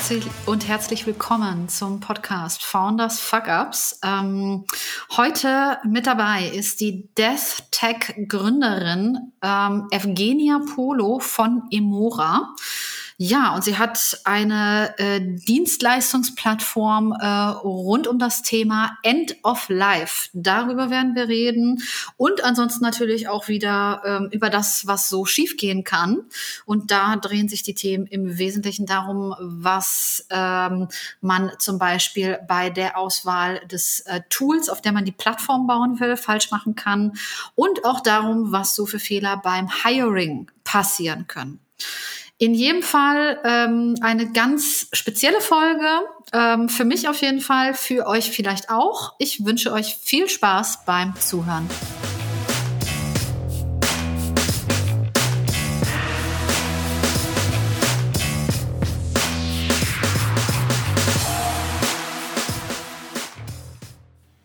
Herzlich, und herzlich willkommen zum Podcast Founders Fuck Ups. Ähm, heute mit dabei ist die Death Tech Gründerin ähm, Evgenia Polo von Emora. Ja, und sie hat eine äh, Dienstleistungsplattform äh, rund um das Thema End of Life. Darüber werden wir reden und ansonsten natürlich auch wieder ähm, über das, was so schiefgehen kann. Und da drehen sich die Themen im Wesentlichen darum, was ähm, man zum Beispiel bei der Auswahl des äh, Tools, auf der man die Plattform bauen will, falsch machen kann und auch darum, was so für Fehler beim Hiring passieren können. In jedem Fall ähm, eine ganz spezielle Folge. Ähm, für mich auf jeden Fall, für euch vielleicht auch. Ich wünsche euch viel Spaß beim Zuhören.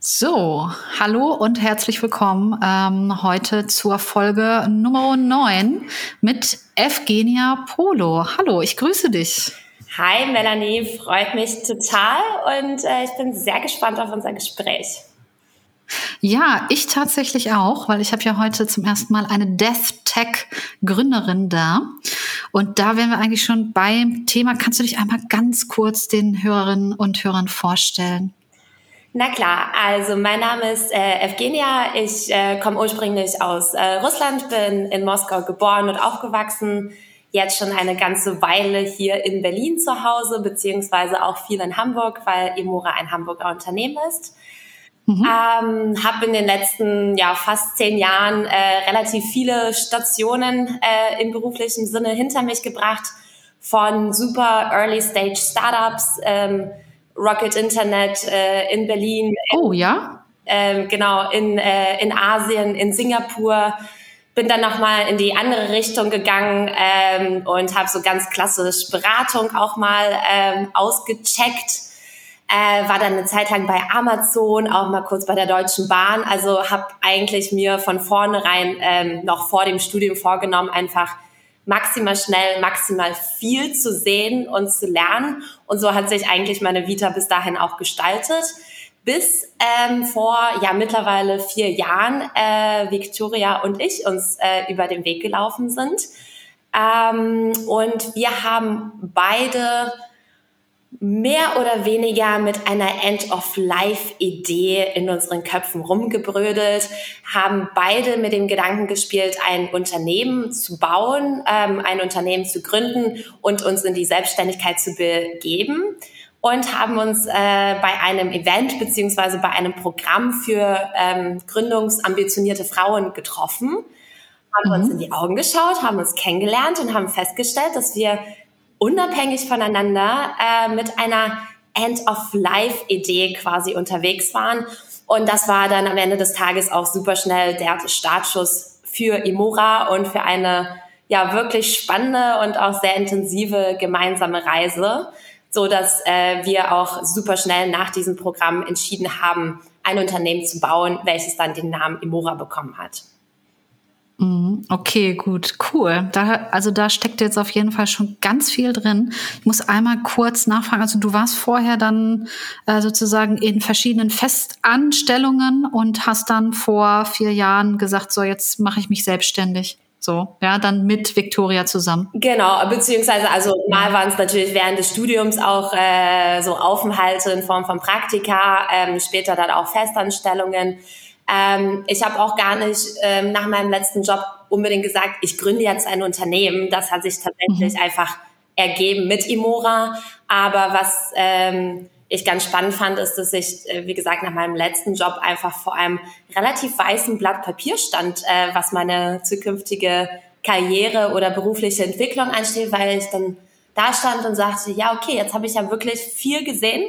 So, hallo und herzlich willkommen ähm, heute zur Folge Nummer 9 mit Evgenia Polo. Hallo, ich grüße dich. Hi Melanie, freut mich total und äh, ich bin sehr gespannt auf unser Gespräch. Ja, ich tatsächlich auch, weil ich habe ja heute zum ersten Mal eine Death Tech Gründerin da. Und da wären wir eigentlich schon beim Thema. Kannst du dich einmal ganz kurz den Hörerinnen und Hörern vorstellen? Na klar, also mein Name ist äh, Evgenia. Ich äh, komme ursprünglich aus äh, Russland, bin in Moskau geboren und aufgewachsen. Jetzt schon eine ganze Weile hier in Berlin zu Hause, beziehungsweise auch viel in Hamburg, weil Emora ein Hamburger Unternehmen ist. Mhm. Ähm, habe in den letzten ja fast zehn Jahren äh, relativ viele Stationen äh, im beruflichen Sinne hinter mich gebracht, von super Early Stage Startups. Ähm, Rocket Internet äh, in Berlin. Oh ja. Ähm, genau, in, äh, in Asien, in Singapur. Bin dann nochmal in die andere Richtung gegangen ähm, und habe so ganz klassisch Beratung auch mal ähm, ausgecheckt. Äh, war dann eine Zeit lang bei Amazon, auch mal kurz bei der Deutschen Bahn. Also habe eigentlich mir von vornherein ähm, noch vor dem Studium vorgenommen, einfach maximal schnell, maximal viel zu sehen und zu lernen. Und so hat sich eigentlich meine Vita bis dahin auch gestaltet. Bis ähm, vor ja mittlerweile vier Jahren äh, Victoria und ich uns äh, über den Weg gelaufen sind. Ähm, und wir haben beide mehr oder weniger mit einer End-of-Life-Idee in unseren Köpfen rumgebrödelt, haben beide mit dem Gedanken gespielt, ein Unternehmen zu bauen, ähm, ein Unternehmen zu gründen und uns in die Selbstständigkeit zu begeben und haben uns äh, bei einem Event beziehungsweise bei einem Programm für ähm, gründungsambitionierte Frauen getroffen, haben mhm. uns in die Augen geschaut, haben uns kennengelernt und haben festgestellt, dass wir unabhängig voneinander äh, mit einer End-of-Life-Idee quasi unterwegs waren. Und das war dann am Ende des Tages auch super schnell der Startschuss für Imora und für eine ja wirklich spannende und auch sehr intensive gemeinsame Reise, so dass äh, wir auch super schnell nach diesem Programm entschieden haben, ein Unternehmen zu bauen, welches dann den Namen Imora bekommen hat. Mhm. Okay, gut, cool. Da, also da steckt jetzt auf jeden Fall schon ganz viel drin. Ich muss einmal kurz nachfragen. Also du warst vorher dann äh, sozusagen in verschiedenen Festanstellungen und hast dann vor vier Jahren gesagt, so jetzt mache ich mich selbstständig. So, ja, dann mit Victoria zusammen. Genau, beziehungsweise, also mal waren es natürlich während des Studiums auch äh, so Aufenthalte in Form von Praktika, ähm, später dann auch Festanstellungen. Ähm, ich habe auch gar nicht ähm, nach meinem letzten Job unbedingt gesagt, ich gründe jetzt ein Unternehmen. Das hat sich tatsächlich mhm. einfach ergeben mit Imora. Aber was ähm, ich ganz spannend fand, ist, dass ich, äh, wie gesagt, nach meinem letzten Job einfach vor einem relativ weißen Blatt Papier stand, äh, was meine zukünftige Karriere oder berufliche Entwicklung ansteht, weil ich dann da stand und sagte, ja, okay, jetzt habe ich ja wirklich viel gesehen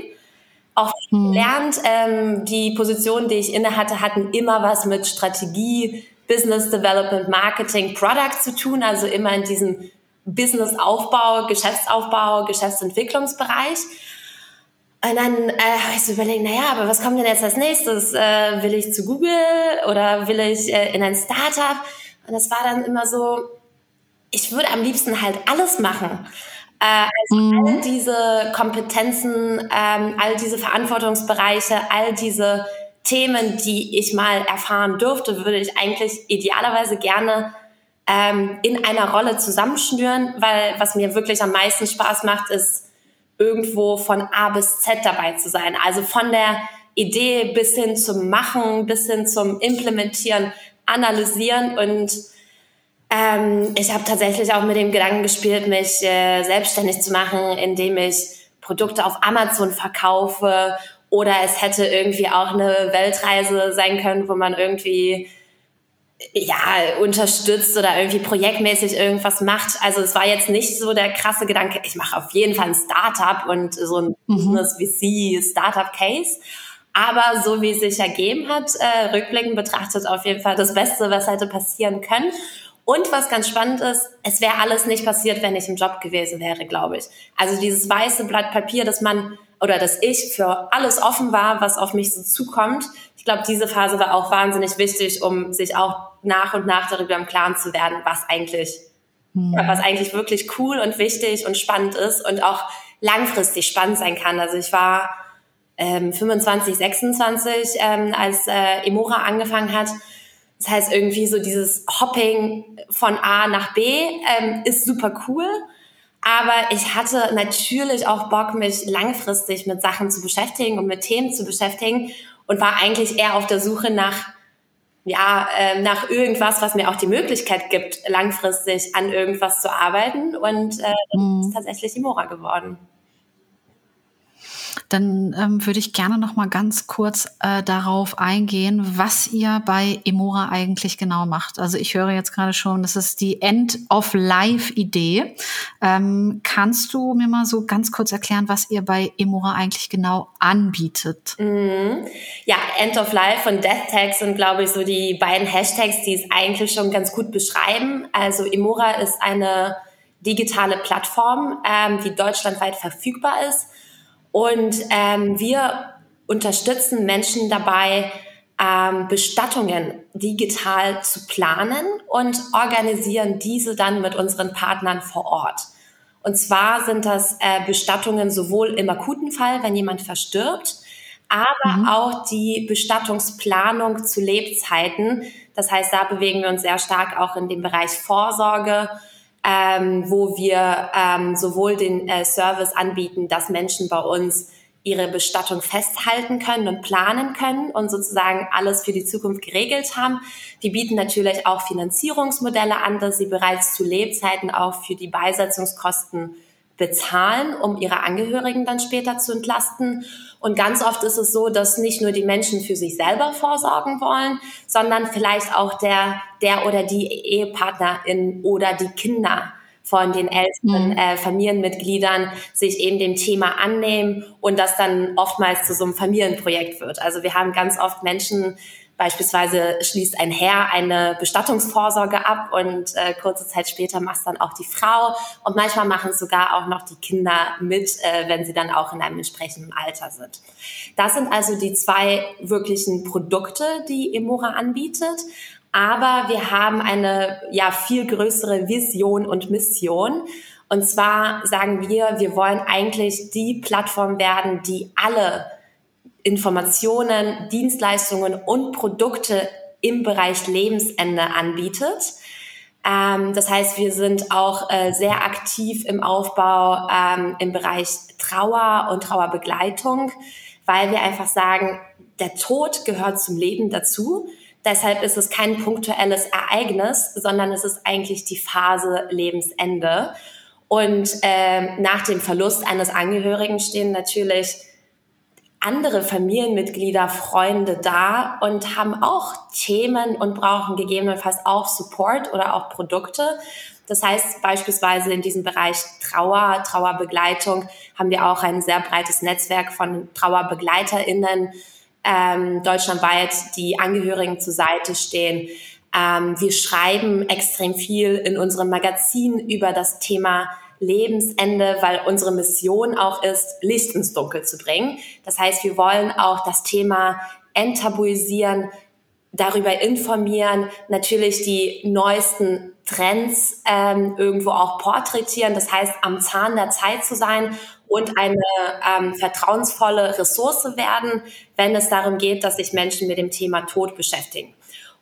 hm. gelernt. Ähm, die Positionen, die ich inne hatte, hatten immer was mit Strategie, Business Development, Marketing, Product zu tun, also immer in diesem Businessaufbau, Geschäftsaufbau, Geschäftsentwicklungsbereich. Und dann äh, habe ich so überlegt, naja, aber was kommt denn jetzt als nächstes? Äh, will ich zu Google oder will ich äh, in ein Startup? Und das war dann immer so, ich würde am liebsten halt alles machen. Äh, also mhm. all diese Kompetenzen, ähm, all diese Verantwortungsbereiche, all diese Themen, die ich mal erfahren dürfte, würde ich eigentlich idealerweise gerne ähm, in einer Rolle zusammenschnüren, weil was mir wirklich am meisten Spaß macht, ist irgendwo von A bis Z dabei zu sein. Also von der Idee bis hin zum Machen, bis hin zum Implementieren, Analysieren und ähm, ich habe tatsächlich auch mit dem Gedanken gespielt, mich äh, selbstständig zu machen, indem ich Produkte auf Amazon verkaufe oder es hätte irgendwie auch eine Weltreise sein können, wo man irgendwie ja, unterstützt oder irgendwie projektmäßig irgendwas macht. Also es war jetzt nicht so der krasse Gedanke, ich mache auf jeden Fall ein Startup und so ein mhm. Business VC Startup Case. Aber so wie es sich ergeben hat, äh, rückblickend betrachtet auf jeden Fall das Beste, was hätte passieren können. Und was ganz spannend ist, es wäre alles nicht passiert, wenn ich im Job gewesen wäre, glaube ich. Also dieses weiße Blatt Papier, dass man oder dass ich für alles offen war, was auf mich so zukommt. Ich glaube, diese Phase war auch wahnsinnig wichtig, um sich auch nach und nach darüber im Klaren zu werden, was eigentlich, mhm. was eigentlich wirklich cool und wichtig und spannend ist und auch langfristig spannend sein kann. Also ich war ähm, 25, 26, ähm, als äh, Emora angefangen hat das heißt, irgendwie so dieses Hopping von A nach B ähm, ist super cool. Aber ich hatte natürlich auch Bock, mich langfristig mit Sachen zu beschäftigen und mit Themen zu beschäftigen und war eigentlich eher auf der Suche nach, ja, äh, nach irgendwas, was mir auch die Möglichkeit gibt, langfristig an irgendwas zu arbeiten. Und äh, mhm. ist tatsächlich Imora geworden. Dann ähm, würde ich gerne noch mal ganz kurz äh, darauf eingehen, was ihr bei Emora eigentlich genau macht. Also ich höre jetzt gerade schon, das ist die End-of-Life-Idee. Ähm, kannst du mir mal so ganz kurz erklären, was ihr bei Emora eigentlich genau anbietet? Mhm. Ja, End-of-Life und Death Tags sind, glaube ich, so die beiden Hashtags, die es eigentlich schon ganz gut beschreiben. Also Emora ist eine digitale Plattform, ähm, die deutschlandweit verfügbar ist und ähm, wir unterstützen Menschen dabei, ähm, Bestattungen digital zu planen und organisieren diese dann mit unseren Partnern vor Ort. Und zwar sind das äh, Bestattungen sowohl im akuten Fall, wenn jemand verstirbt, aber mhm. auch die Bestattungsplanung zu Lebzeiten. Das heißt, da bewegen wir uns sehr stark auch in dem Bereich Vorsorge, ähm, wo wir ähm, sowohl den äh, Service anbieten, dass Menschen bei uns ihre Bestattung festhalten können und planen können und sozusagen alles für die Zukunft geregelt haben. Wir bieten natürlich auch Finanzierungsmodelle an, dass sie bereits zu Lebzeiten auch für die Beisetzungskosten bezahlen, um ihre Angehörigen dann später zu entlasten. Und ganz oft ist es so, dass nicht nur die Menschen für sich selber vorsorgen wollen, sondern vielleicht auch der, der oder die Ehepartnerin oder die Kinder von den älteren mhm. äh, Familienmitgliedern sich eben dem Thema annehmen und das dann oftmals zu so einem Familienprojekt wird. Also wir haben ganz oft Menschen, Beispielsweise schließt ein Herr eine Bestattungsvorsorge ab und äh, kurze Zeit später macht dann auch die Frau und manchmal machen es sogar auch noch die Kinder mit, äh, wenn sie dann auch in einem entsprechenden Alter sind. Das sind also die zwei wirklichen Produkte, die Emora anbietet. Aber wir haben eine ja viel größere Vision und Mission. Und zwar sagen wir, wir wollen eigentlich die Plattform werden, die alle Informationen, Dienstleistungen und Produkte im Bereich Lebensende anbietet. Ähm, das heißt, wir sind auch äh, sehr aktiv im Aufbau ähm, im Bereich Trauer und Trauerbegleitung, weil wir einfach sagen, der Tod gehört zum Leben dazu. Deshalb ist es kein punktuelles Ereignis, sondern es ist eigentlich die Phase Lebensende. Und äh, nach dem Verlust eines Angehörigen stehen natürlich andere Familienmitglieder, Freunde da und haben auch Themen und brauchen gegebenenfalls auch Support oder auch Produkte. Das heißt beispielsweise in diesem Bereich Trauer, Trauerbegleitung haben wir auch ein sehr breites Netzwerk von Trauerbegleiterinnen ähm, deutschlandweit, die Angehörigen zur Seite stehen. Ähm, wir schreiben extrem viel in unserem Magazin über das Thema Lebensende, weil unsere Mission auch ist, Licht ins Dunkel zu bringen. Das heißt, wir wollen auch das Thema enttabuisieren, darüber informieren, natürlich die neuesten Trends ähm, irgendwo auch porträtieren, das heißt am Zahn der Zeit zu sein und eine ähm, vertrauensvolle Ressource werden, wenn es darum geht, dass sich Menschen mit dem Thema Tod beschäftigen.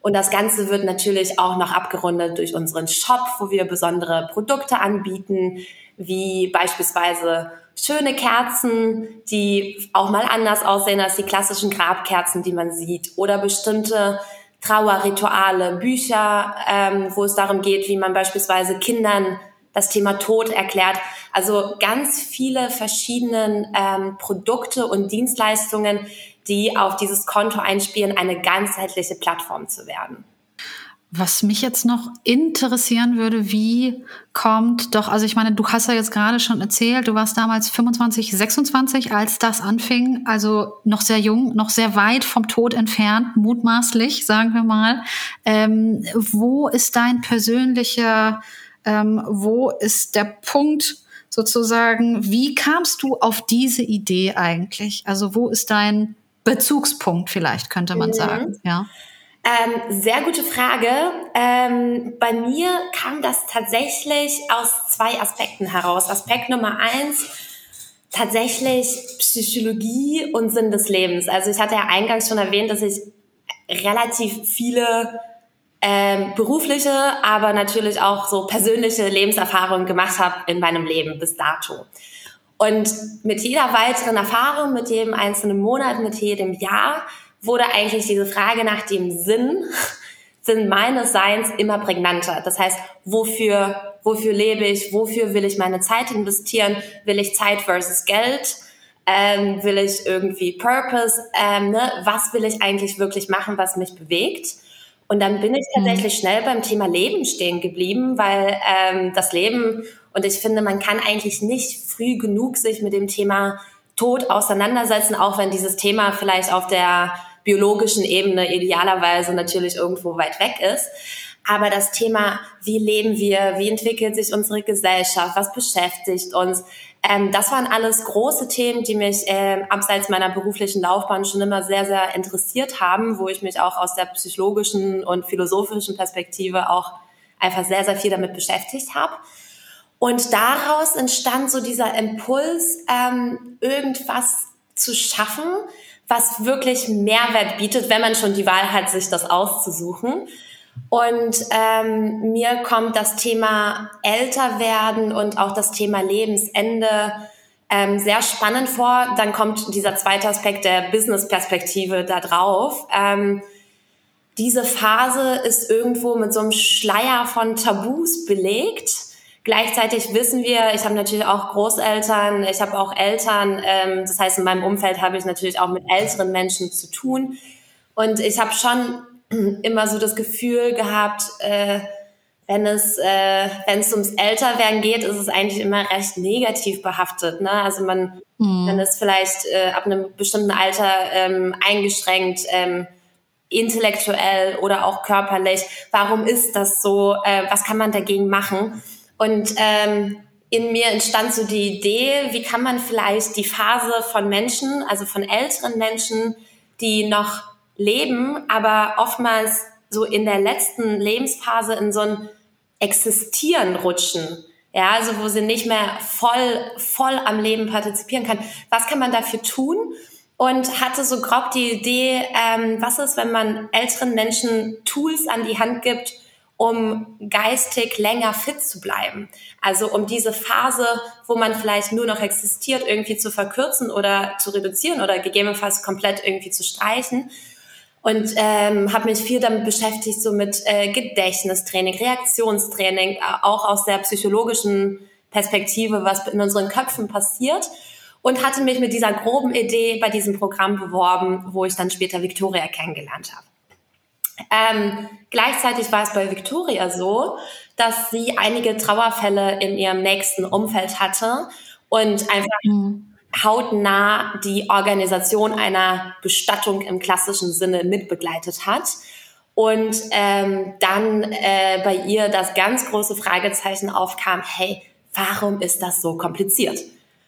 Und das Ganze wird natürlich auch noch abgerundet durch unseren Shop, wo wir besondere Produkte anbieten, wie beispielsweise schöne Kerzen, die auch mal anders aussehen als die klassischen Grabkerzen, die man sieht, oder bestimmte Trauerrituale, Bücher, ähm, wo es darum geht, wie man beispielsweise Kindern das Thema Tod erklärt. Also ganz viele verschiedene ähm, Produkte und Dienstleistungen, die auf dieses Konto einspielen, eine ganzheitliche Plattform zu werden. Was mich jetzt noch interessieren würde, wie kommt doch, also ich meine, du hast ja jetzt gerade schon erzählt, du warst damals 25, 26, als das anfing, also noch sehr jung, noch sehr weit vom Tod entfernt, mutmaßlich, sagen wir mal. Ähm, wo ist dein persönlicher, ähm, wo ist der Punkt sozusagen, wie kamst du auf diese Idee eigentlich? Also wo ist dein Bezugspunkt vielleicht, könnte man mhm. sagen, ja? Ähm, sehr gute Frage. Ähm, bei mir kam das tatsächlich aus zwei Aspekten heraus. Aspekt Nummer eins, tatsächlich Psychologie und Sinn des Lebens. Also ich hatte ja eingangs schon erwähnt, dass ich relativ viele ähm, berufliche, aber natürlich auch so persönliche Lebenserfahrungen gemacht habe in meinem Leben bis dato. Und mit jeder weiteren Erfahrung, mit jedem einzelnen Monat, mit jedem Jahr wurde eigentlich diese Frage nach dem Sinn, Sinn meines Seins immer prägnanter. Das heißt, wofür, wofür lebe ich? Wofür will ich meine Zeit investieren? Will ich Zeit versus Geld? Ähm, will ich irgendwie Purpose? Ähm, ne? Was will ich eigentlich wirklich machen, was mich bewegt? Und dann bin ich mhm. tatsächlich schnell beim Thema Leben stehen geblieben, weil ähm, das Leben, und ich finde, man kann eigentlich nicht früh genug sich mit dem Thema Tod auseinandersetzen, auch wenn dieses Thema vielleicht auf der biologischen Ebene idealerweise natürlich irgendwo weit weg ist. Aber das Thema, wie leben wir, wie entwickelt sich unsere Gesellschaft, was beschäftigt uns, ähm, das waren alles große Themen, die mich äh, abseits meiner beruflichen Laufbahn schon immer sehr, sehr interessiert haben, wo ich mich auch aus der psychologischen und philosophischen Perspektive auch einfach sehr, sehr viel damit beschäftigt habe. Und daraus entstand so dieser Impuls, ähm, irgendwas zu schaffen, was wirklich Mehrwert bietet, wenn man schon die Wahl hat, sich das auszusuchen. Und ähm, mir kommt das Thema älter werden und auch das Thema Lebensende ähm, sehr spannend vor. Dann kommt dieser zweite Aspekt der Business-Perspektive da drauf. Ähm, diese Phase ist irgendwo mit so einem Schleier von Tabus belegt Gleichzeitig wissen wir, ich habe natürlich auch Großeltern, ich habe auch Eltern. Ähm, das heißt, in meinem Umfeld habe ich natürlich auch mit älteren Menschen zu tun. Und ich habe schon immer so das Gefühl gehabt, äh, wenn es äh, wenn es ums Älterwerden geht, ist es eigentlich immer recht negativ behaftet. Ne? Also man, mhm. man ist vielleicht äh, ab einem bestimmten Alter ähm, eingeschränkt. Ähm, intellektuell oder auch körperlich. Warum ist das so? Äh, was kann man dagegen machen? Und ähm, in mir entstand so die Idee, wie kann man vielleicht die Phase von Menschen, also von älteren Menschen, die noch leben, aber oftmals so in der letzten Lebensphase in so ein Existieren rutschen. Ja, also wo sie nicht mehr voll, voll am Leben partizipieren kann. Was kann man dafür tun? Und hatte so grob die Idee, ähm, was ist, wenn man älteren Menschen Tools an die Hand gibt, um geistig länger fit zu bleiben. Also um diese Phase, wo man vielleicht nur noch existiert, irgendwie zu verkürzen oder zu reduzieren oder gegebenenfalls komplett irgendwie zu streichen. Und ähm, habe mich viel damit beschäftigt, so mit äh, Gedächtnistraining, Reaktionstraining, auch aus der psychologischen Perspektive, was in unseren Köpfen passiert. Und hatte mich mit dieser groben Idee bei diesem Programm beworben, wo ich dann später Victoria kennengelernt habe. Ähm, gleichzeitig war es bei Victoria so, dass sie einige Trauerfälle in ihrem nächsten Umfeld hatte und einfach mhm. hautnah die Organisation einer Bestattung im klassischen Sinne mitbegleitet hat. Und ähm, dann äh, bei ihr das ganz große Fragezeichen aufkam, hey, warum ist das so kompliziert?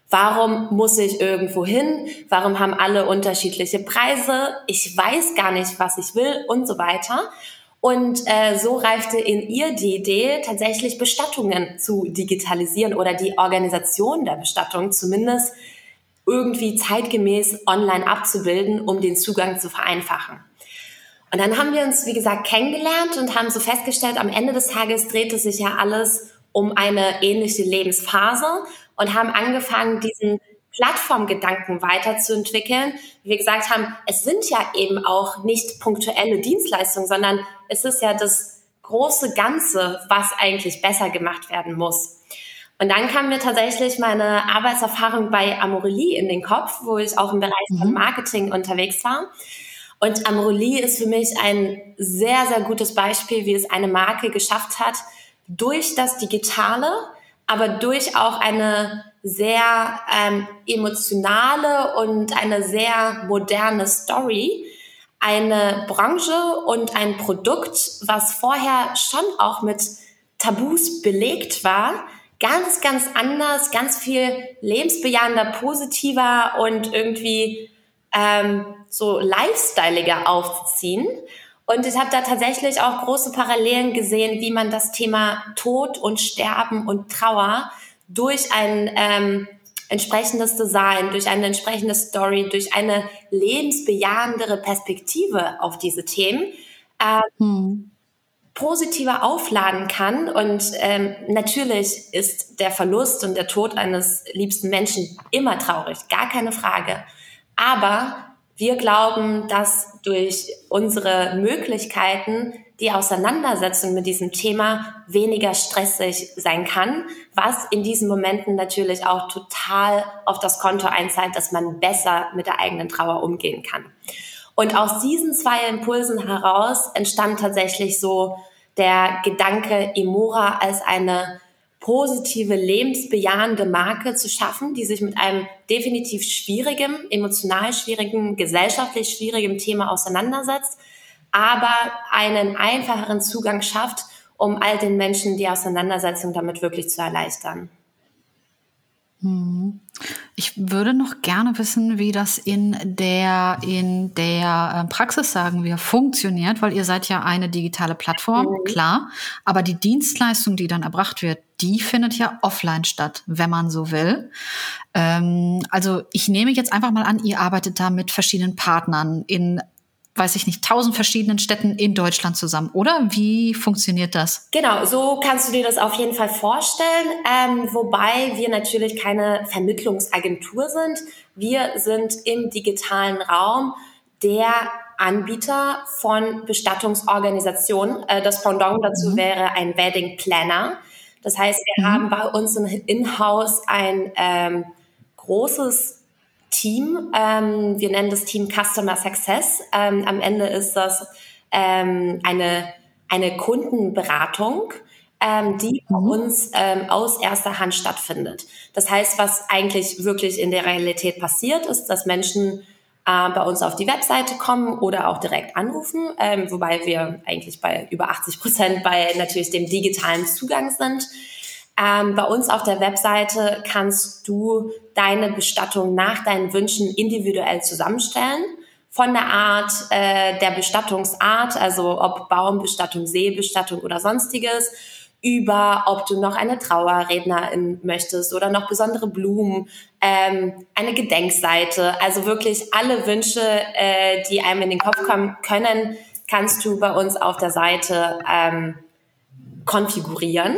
Warum muss ich irgendwo hin? Warum haben alle unterschiedliche Preise? Ich weiß gar nicht, was ich will und so weiter. Und äh, so reifte in ihr die Idee, tatsächlich Bestattungen zu digitalisieren oder die Organisation der Bestattung zumindest irgendwie zeitgemäß online abzubilden, um den Zugang zu vereinfachen. Und dann haben wir uns, wie gesagt, kennengelernt und haben so festgestellt, am Ende des Tages drehte sich ja alles um eine ähnliche Lebensphase und haben angefangen, diesen Plattformgedanken weiterzuentwickeln. Wie wir gesagt haben, es sind ja eben auch nicht punktuelle Dienstleistungen, sondern es ist ja das große Ganze, was eigentlich besser gemacht werden muss. Und dann kam mir tatsächlich meine Arbeitserfahrung bei Amorelie in den Kopf, wo ich auch im Bereich mhm. von Marketing unterwegs war. Und Amorelie ist für mich ein sehr, sehr gutes Beispiel, wie es eine Marke geschafft hat, durch das Digitale, aber durch auch eine sehr ähm, emotionale und eine sehr moderne Story, eine Branche und ein Produkt, was vorher schon auch mit Tabus belegt war, ganz, ganz anders, ganz viel lebensbejahender, positiver und irgendwie ähm, so lifestyleiger aufzuziehen. Und ich habe da tatsächlich auch große Parallelen gesehen, wie man das Thema Tod und Sterben und Trauer durch ein ähm, entsprechendes Design, durch eine entsprechende Story, durch eine lebensbejahendere Perspektive auf diese Themen äh, hm positiver aufladen kann. Und ähm, natürlich ist der Verlust und der Tod eines liebsten Menschen immer traurig, gar keine Frage. Aber wir glauben, dass durch unsere Möglichkeiten die Auseinandersetzung mit diesem Thema weniger stressig sein kann, was in diesen Momenten natürlich auch total auf das Konto einzahlt, dass man besser mit der eigenen Trauer umgehen kann. Und aus diesen zwei Impulsen heraus entstand tatsächlich so der Gedanke, Emora als eine positive, lebensbejahende Marke zu schaffen, die sich mit einem definitiv schwierigen, emotional schwierigen, gesellschaftlich schwierigen Thema auseinandersetzt, aber einen einfacheren Zugang schafft, um all den Menschen die Auseinandersetzung damit wirklich zu erleichtern. Hm. Ich würde noch gerne wissen, wie das in der, in der äh, Praxis, sagen wir, funktioniert, weil ihr seid ja eine digitale Plattform, mhm. klar. Aber die Dienstleistung, die dann erbracht wird, die findet ja offline statt, wenn man so will. Ähm, also ich nehme jetzt einfach mal an, ihr arbeitet da mit verschiedenen Partnern in weiß ich nicht, tausend verschiedenen Städten in Deutschland zusammen, oder? Wie funktioniert das? Genau, so kannst du dir das auf jeden Fall vorstellen, ähm, wobei wir natürlich keine Vermittlungsagentur sind. Wir sind im digitalen Raum der Anbieter von Bestattungsorganisationen. Äh, das Pendant dazu mhm. wäre ein Wedding Planner. Das heißt, wir mhm. haben bei uns in Haus ein ähm, großes Team. Ähm, wir nennen das Team Customer Success. Ähm, am Ende ist das ähm, eine, eine Kundenberatung, ähm, die bei mhm. uns ähm, aus erster Hand stattfindet. Das heißt, was eigentlich wirklich in der Realität passiert, ist, dass Menschen äh, bei uns auf die Webseite kommen oder auch direkt anrufen, ähm, wobei wir eigentlich bei über 80 Prozent bei natürlich dem digitalen Zugang sind. Ähm, bei uns auf der Webseite kannst du deine Bestattung nach deinen Wünschen individuell zusammenstellen. Von der Art äh, der Bestattungsart, also ob Baumbestattung, Seebestattung oder sonstiges, über ob du noch eine Trauerrednerin möchtest oder noch besondere Blumen, ähm, eine Gedenkseite. Also wirklich alle Wünsche, äh, die einem in den Kopf kommen können, kannst du bei uns auf der Seite ähm, konfigurieren.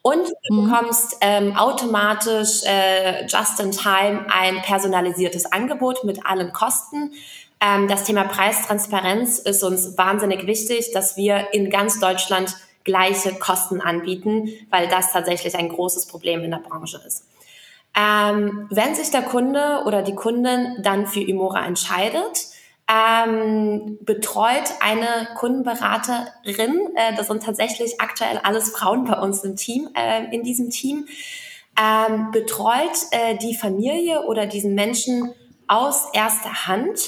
Und du mhm. bekommst ähm, automatisch äh, just in time ein personalisiertes Angebot mit allen Kosten. Ähm, das Thema Preistransparenz ist uns wahnsinnig wichtig, dass wir in ganz Deutschland gleiche Kosten anbieten, weil das tatsächlich ein großes Problem in der Branche ist. Ähm, wenn sich der Kunde oder die Kundin dann für Imora entscheidet, ähm, betreut eine Kundenberaterin. Äh, das sind tatsächlich aktuell alles Frauen bei uns im Team, äh, in diesem Team. Ähm, betreut äh, die Familie oder diesen Menschen aus erster Hand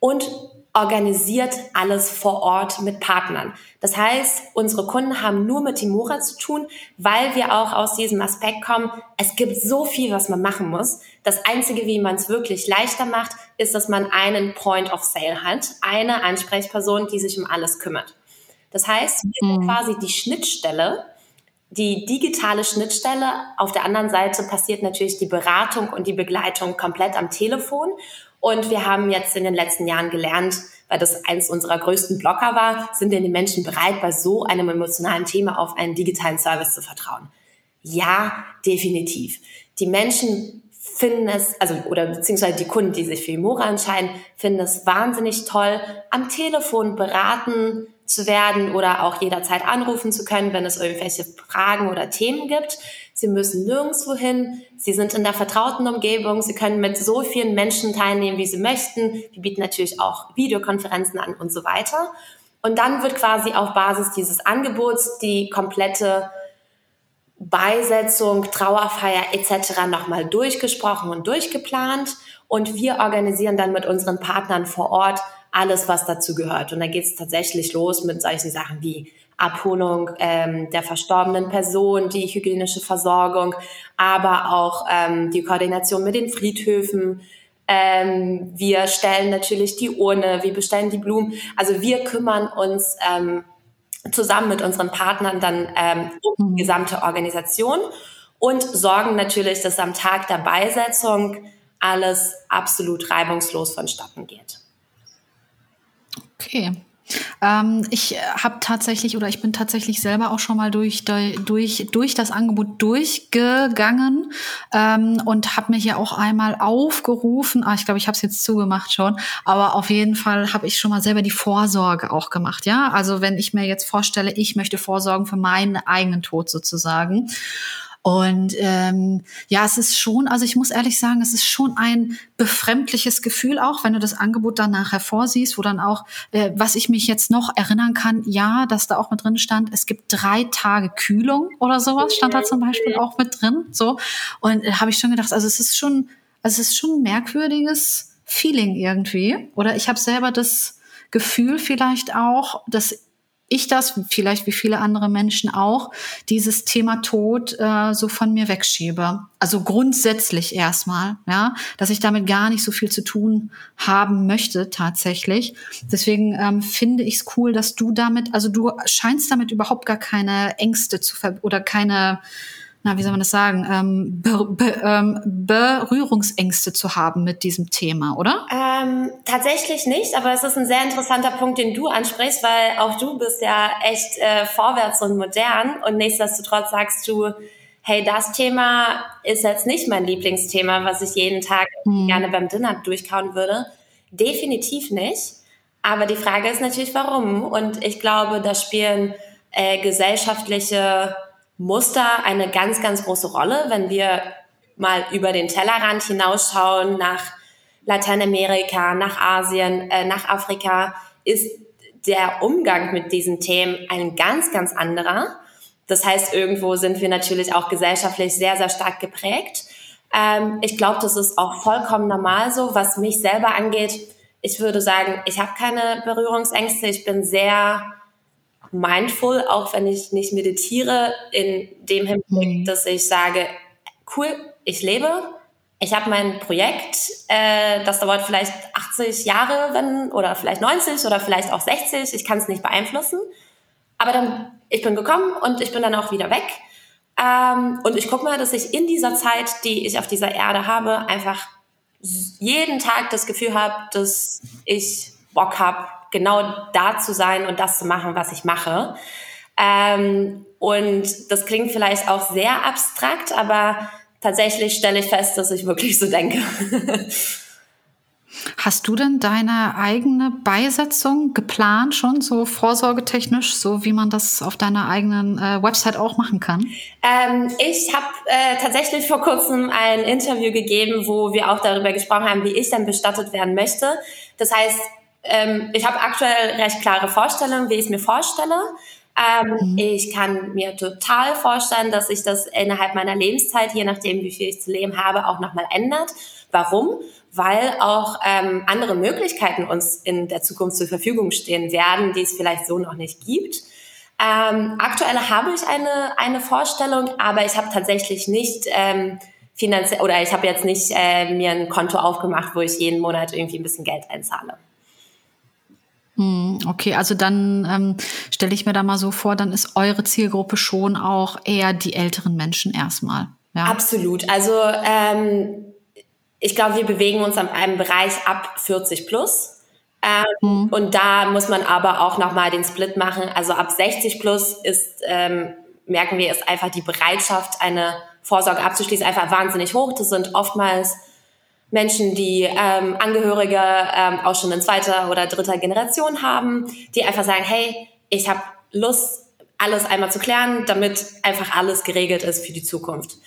und organisiert alles vor Ort mit Partnern. Das heißt, unsere Kunden haben nur mit Timora zu tun, weil wir auch aus diesem Aspekt kommen, es gibt so viel, was man machen muss. Das Einzige, wie man es wirklich leichter macht, ist, dass man einen Point of Sale hat, eine Ansprechperson, die sich um alles kümmert. Das heißt, wir sind mhm. quasi die Schnittstelle, die digitale Schnittstelle. Auf der anderen Seite passiert natürlich die Beratung und die Begleitung komplett am Telefon. Und wir haben jetzt in den letzten Jahren gelernt, weil das eins unserer größten Blocker war, sind denn die Menschen bereit, bei so einem emotionalen Thema auf einen digitalen Service zu vertrauen? Ja, definitiv. Die Menschen finden es, also oder beziehungsweise die Kunden, die sich für Imora entscheiden, finden es wahnsinnig toll, am Telefon beraten zu werden oder auch jederzeit anrufen zu können, wenn es irgendwelche Fragen oder Themen gibt. Sie müssen nirgendwo hin. Sie sind in der vertrauten Umgebung. Sie können mit so vielen Menschen teilnehmen, wie sie möchten. Wir bieten natürlich auch Videokonferenzen an und so weiter. Und dann wird quasi auf Basis dieses Angebots die komplette Beisetzung, Trauerfeier etc. nochmal durchgesprochen und durchgeplant. Und wir organisieren dann mit unseren Partnern vor Ort alles, was dazu gehört. Und da geht es tatsächlich los mit solchen Sachen wie Abholung ähm, der verstorbenen Person, die hygienische Versorgung, aber auch ähm, die Koordination mit den Friedhöfen. Ähm, wir stellen natürlich die Urne, wir bestellen die Blumen. Also wir kümmern uns ähm, zusammen mit unseren Partnern dann ähm, um die mhm. gesamte Organisation und sorgen natürlich, dass am Tag der Beisetzung alles absolut reibungslos vonstatten geht. Okay. Ähm, ich habe tatsächlich oder ich bin tatsächlich selber auch schon mal durch durch durch das Angebot durchgegangen ähm, und habe mich ja auch einmal aufgerufen. Ah, ich glaube, ich habe es jetzt zugemacht schon, aber auf jeden Fall habe ich schon mal selber die Vorsorge auch gemacht. Ja, also wenn ich mir jetzt vorstelle, ich möchte vorsorgen für meinen eigenen Tod sozusagen. Und ähm, ja, es ist schon, also ich muss ehrlich sagen, es ist schon ein befremdliches Gefühl auch, wenn du das Angebot dann nachher vorsiehst, wo dann auch, äh, was ich mich jetzt noch erinnern kann, ja, dass da auch mit drin stand, es gibt drei Tage Kühlung oder sowas, stand da zum Beispiel auch mit drin. So. Und äh, habe ich schon gedacht, also es ist schon, also es ist schon ein merkwürdiges Feeling irgendwie. Oder ich habe selber das Gefühl vielleicht auch, dass ich das, vielleicht wie viele andere Menschen auch, dieses Thema Tod äh, so von mir wegschiebe. Also grundsätzlich erstmal, ja, dass ich damit gar nicht so viel zu tun haben möchte tatsächlich. Deswegen ähm, finde ich es cool, dass du damit, also du scheinst damit überhaupt gar keine Ängste zu ver oder keine na, wie soll man das sagen, ähm, Be Be ähm, Berührungsängste zu haben mit diesem Thema, oder? Ähm, tatsächlich nicht, aber es ist ein sehr interessanter Punkt, den du ansprichst, weil auch du bist ja echt äh, vorwärts und modern und nichtsdestotrotz sagst du, hey, das Thema ist jetzt nicht mein Lieblingsthema, was ich jeden Tag hm. gerne beim Dinner durchkauen würde. Definitiv nicht. Aber die Frage ist natürlich, warum? Und ich glaube, da spielen äh, gesellschaftliche Muster eine ganz, ganz große Rolle, wenn wir mal über den Tellerrand hinausschauen nach Lateinamerika, nach Asien, äh, nach Afrika, ist der Umgang mit diesen Themen ein ganz, ganz anderer. Das heißt, irgendwo sind wir natürlich auch gesellschaftlich sehr, sehr stark geprägt. Ähm, ich glaube, das ist auch vollkommen normal so. Was mich selber angeht, ich würde sagen, ich habe keine Berührungsängste. Ich bin sehr mindful, auch wenn ich nicht meditiere, in dem Hinblick, mhm. dass ich sage, cool, ich lebe, ich habe mein Projekt, äh, das dauert vielleicht 80 Jahre, wenn oder vielleicht 90 oder vielleicht auch 60, ich kann es nicht beeinflussen, aber dann ich bin gekommen und ich bin dann auch wieder weg. Ähm, und ich gucke mal, dass ich in dieser Zeit, die ich auf dieser Erde habe, einfach jeden Tag das Gefühl habe, dass ich Bock habe, genau da zu sein und das zu machen, was ich mache. Ähm, und das klingt vielleicht auch sehr abstrakt, aber tatsächlich stelle ich fest, dass ich wirklich so denke. Hast du denn deine eigene Beisetzung geplant, schon so vorsorgetechnisch, so wie man das auf deiner eigenen äh, Website auch machen kann? Ähm, ich habe äh, tatsächlich vor kurzem ein Interview gegeben, wo wir auch darüber gesprochen haben, wie ich dann bestattet werden möchte. Das heißt, ähm, ich habe aktuell recht klare Vorstellungen, wie ich es mir vorstelle. Ähm, mhm. Ich kann mir total vorstellen, dass sich das innerhalb meiner Lebenszeit, je nachdem, wie viel ich zu leben habe, auch nochmal ändert. Warum? Weil auch ähm, andere Möglichkeiten uns in der Zukunft zur Verfügung stehen werden, die es vielleicht so noch nicht gibt. Ähm, aktuell habe ich eine, eine Vorstellung, aber ich habe tatsächlich nicht ähm, finanziell oder ich habe jetzt nicht äh, mir ein Konto aufgemacht, wo ich jeden Monat irgendwie ein bisschen Geld einzahle. Hm, okay, also dann ähm, stelle ich mir da mal so vor, dann ist eure Zielgruppe schon auch eher die älteren Menschen erstmal. Ja? Absolut. Also ähm, ich glaube, wir bewegen uns an einem Bereich ab 40 plus. Ähm, mhm. Und da muss man aber auch nochmal den Split machen. Also ab 60 plus ist, ähm, merken wir, ist einfach die Bereitschaft, eine Vorsorge abzuschließen, einfach wahnsinnig hoch. Das sind oftmals Menschen, die ähm, Angehörige ähm, auch schon in zweiter oder dritter Generation haben, die einfach sagen, hey, ich habe Lust, alles einmal zu klären, damit einfach alles geregelt ist für die Zukunft.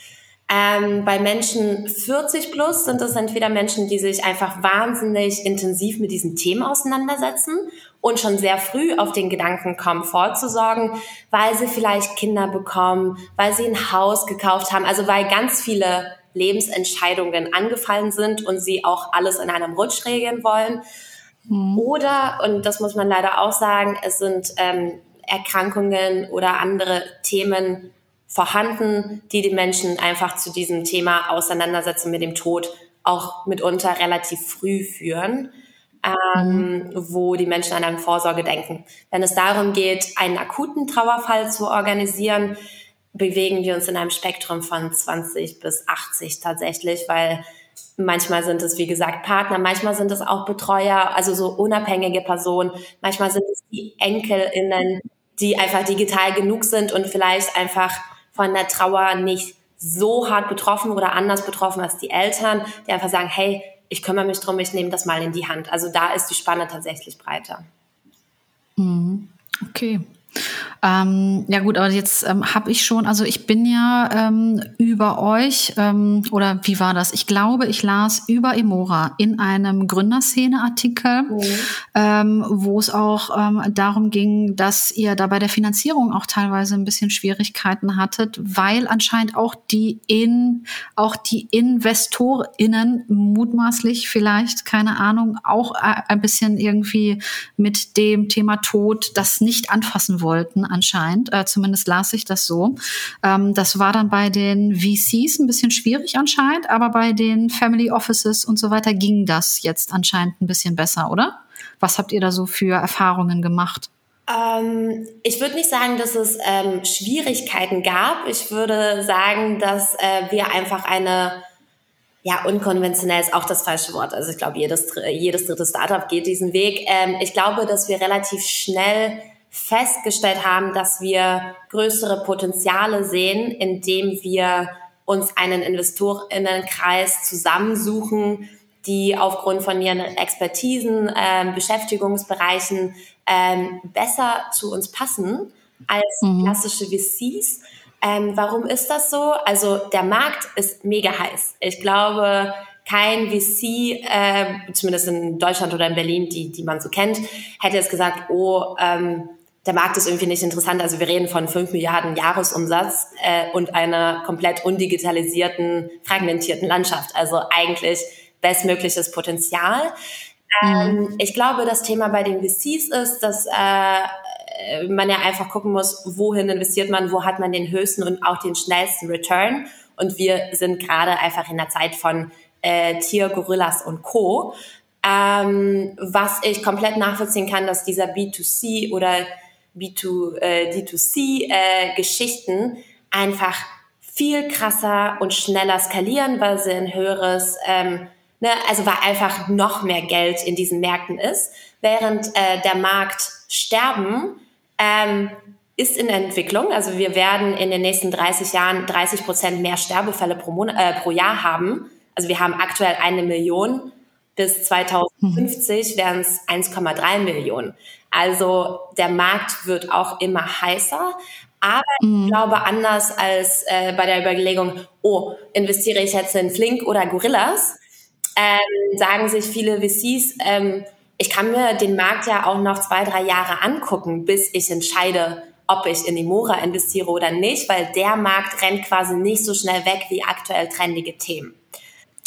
Ähm, bei Menschen 40 plus sind es entweder Menschen, die sich einfach wahnsinnig intensiv mit diesem Thema auseinandersetzen und schon sehr früh auf den Gedanken kommen, vorzusorgen, weil sie vielleicht Kinder bekommen, weil sie ein Haus gekauft haben, also weil ganz viele Lebensentscheidungen angefallen sind und sie auch alles in einem Rutsch regeln wollen. Mhm. Oder, und das muss man leider auch sagen, es sind ähm, Erkrankungen oder andere Themen vorhanden, die die Menschen einfach zu diesem Thema Auseinandersetzen mit dem Tod auch mitunter relativ früh führen, ähm, mhm. wo die Menschen an eine Vorsorge denken. Wenn es darum geht, einen akuten Trauerfall zu organisieren, bewegen wir uns in einem Spektrum von 20 bis 80 tatsächlich, weil manchmal sind es, wie gesagt, Partner, manchmal sind es auch Betreuer, also so unabhängige Personen, manchmal sind es die EnkelInnen, die einfach digital genug sind und vielleicht einfach von der Trauer nicht so hart betroffen oder anders betroffen als die Eltern, die einfach sagen, hey, ich kümmere mich drum, ich nehme das mal in die Hand. Also da ist die Spanne tatsächlich breiter. Mhm. Okay. Ähm, ja gut, aber jetzt ähm, habe ich schon, also ich bin ja ähm, über euch, ähm, oder wie war das? Ich glaube, ich las über Emora in einem Gründerszene-Artikel, mhm. ähm, wo es auch ähm, darum ging, dass ihr da bei der Finanzierung auch teilweise ein bisschen Schwierigkeiten hattet, weil anscheinend auch die in, auch die InvestorInnen mutmaßlich vielleicht, keine Ahnung, auch äh, ein bisschen irgendwie mit dem Thema Tod das nicht anfassen wollten anscheinend. Äh, zumindest las ich das so. Ähm, das war dann bei den VCs ein bisschen schwierig anscheinend, aber bei den Family Offices und so weiter ging das jetzt anscheinend ein bisschen besser, oder? Was habt ihr da so für Erfahrungen gemacht? Ähm, ich würde nicht sagen, dass es ähm, Schwierigkeiten gab. Ich würde sagen, dass äh, wir einfach eine ja, unkonventionell ist auch das falsche Wort. Also ich glaube, jedes, jedes dritte Startup geht diesen Weg. Ähm, ich glaube, dass wir relativ schnell festgestellt haben, dass wir größere Potenziale sehen, indem wir uns einen Investorinnenkreis zusammensuchen, die aufgrund von ihren Expertisen, äh, Beschäftigungsbereichen ähm, besser zu uns passen als mhm. klassische VCs. Ähm, warum ist das so? Also der Markt ist mega heiß. Ich glaube, kein VC, äh, zumindest in Deutschland oder in Berlin, die, die man so kennt, hätte jetzt gesagt, oh, ähm, der Markt ist irgendwie nicht interessant. Also wir reden von 5 Milliarden Jahresumsatz äh, und einer komplett undigitalisierten, fragmentierten Landschaft. Also eigentlich bestmögliches Potenzial. Ähm, mhm. Ich glaube, das Thema bei den VCs ist, dass äh, man ja einfach gucken muss, wohin investiert man, wo hat man den höchsten und auch den schnellsten Return. Und wir sind gerade einfach in der Zeit von äh, Tier, Gorillas und Co. Ähm, was ich komplett nachvollziehen kann, dass dieser B2C oder B2, äh, D2C-Geschichten äh, einfach viel krasser und schneller skalieren, weil sie ein höheres, ähm, ne, also weil einfach noch mehr Geld in diesen Märkten ist, während äh, der Markt sterben ähm, ist in Entwicklung. Also wir werden in den nächsten 30 Jahren 30 Prozent mehr Sterbefälle pro, Monat, äh, pro Jahr haben. Also wir haben aktuell eine Million. Bis 2050 wären es 1,3 Millionen. Also der Markt wird auch immer heißer. Aber mhm. ich glaube, anders als äh, bei der Überlegung, oh, investiere ich jetzt in Flink oder Gorillas, ähm, sagen sich viele VCs, ähm, ich kann mir den Markt ja auch noch zwei, drei Jahre angucken, bis ich entscheide, ob ich in Imora investiere oder nicht, weil der Markt rennt quasi nicht so schnell weg wie aktuell trendige Themen.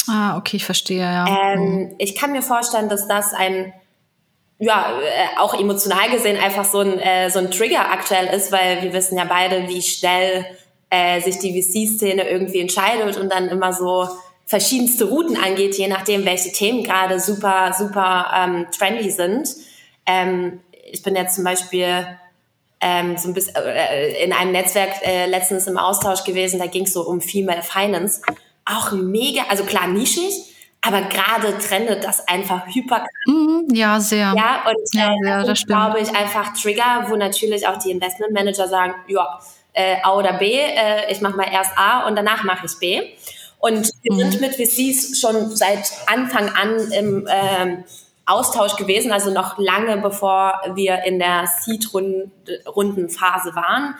Ah, okay, ich verstehe, ja. Ähm, mhm. Ich kann mir vorstellen, dass das ein ja, äh, auch emotional gesehen einfach so ein, äh, so ein Trigger aktuell ist, weil wir wissen ja beide, wie schnell äh, sich die VC-Szene irgendwie entscheidet und dann immer so verschiedenste Routen angeht, je nachdem, welche Themen gerade super, super ähm, trendy sind. Ähm, ich bin jetzt zum Beispiel ähm, so ein bisschen äh, in einem Netzwerk äh, letztens im Austausch gewesen, da ging es so um Female Finance. Auch mega, also klar nischig, aber gerade trendet das einfach hyper. Mm, ja, sehr. Ja, und ja, äh, sehr, das glaube ich einfach Trigger, wo natürlich auch die Investment Manager sagen, ja, äh, A oder B, äh, ich mache mal erst A und danach mache ich B. Und wir mhm. sind mit VCs schon seit Anfang an im ähm, Austausch gewesen, also noch lange bevor wir in der Seed-Rundenphase waren.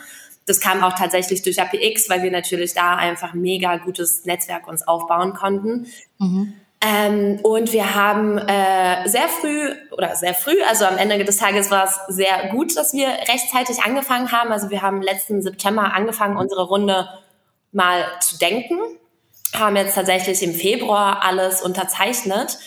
Das kam auch tatsächlich durch APX, weil wir natürlich da einfach mega gutes Netzwerk uns aufbauen konnten. Mhm. Ähm, und wir haben äh, sehr früh oder sehr früh, also am Ende des Tages war es sehr gut, dass wir rechtzeitig angefangen haben. Also wir haben letzten September angefangen, unsere Runde mal zu denken, haben jetzt tatsächlich im Februar alles unterzeichnet.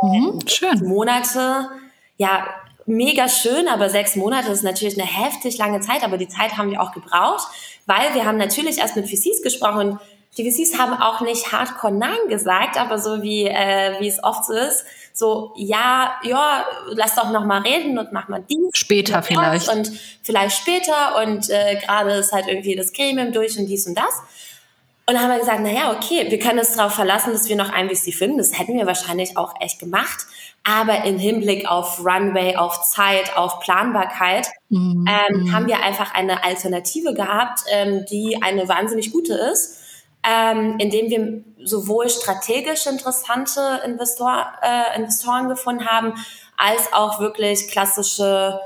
Mhm, ähm, schön. Monate, ja, mega schön, aber sechs Monate ist natürlich eine heftig lange Zeit, aber die Zeit haben wir auch gebraucht, weil wir haben natürlich erst mit VCs gesprochen und die VCs haben auch nicht hardcore Nein gesagt, aber so wie, äh, wie es oft so ist, so, ja, ja, lass doch noch mal reden und mach mal dies. Später vielleicht. Und vielleicht später und äh, gerade ist halt irgendwie das Gremium durch und dies und das. Und dann haben wir gesagt, na ja, okay, wir können uns darauf verlassen, dass wir noch ein VC finden. Das hätten wir wahrscheinlich auch echt gemacht. Aber im Hinblick auf Runway, auf Zeit, auf Planbarkeit, mhm. ähm, mhm. haben wir einfach eine Alternative gehabt, ähm, die eine wahnsinnig gute ist ähm, indem wir sowohl strategisch interessante Investor, äh, Investoren gefunden haben, als auch wirklich klassische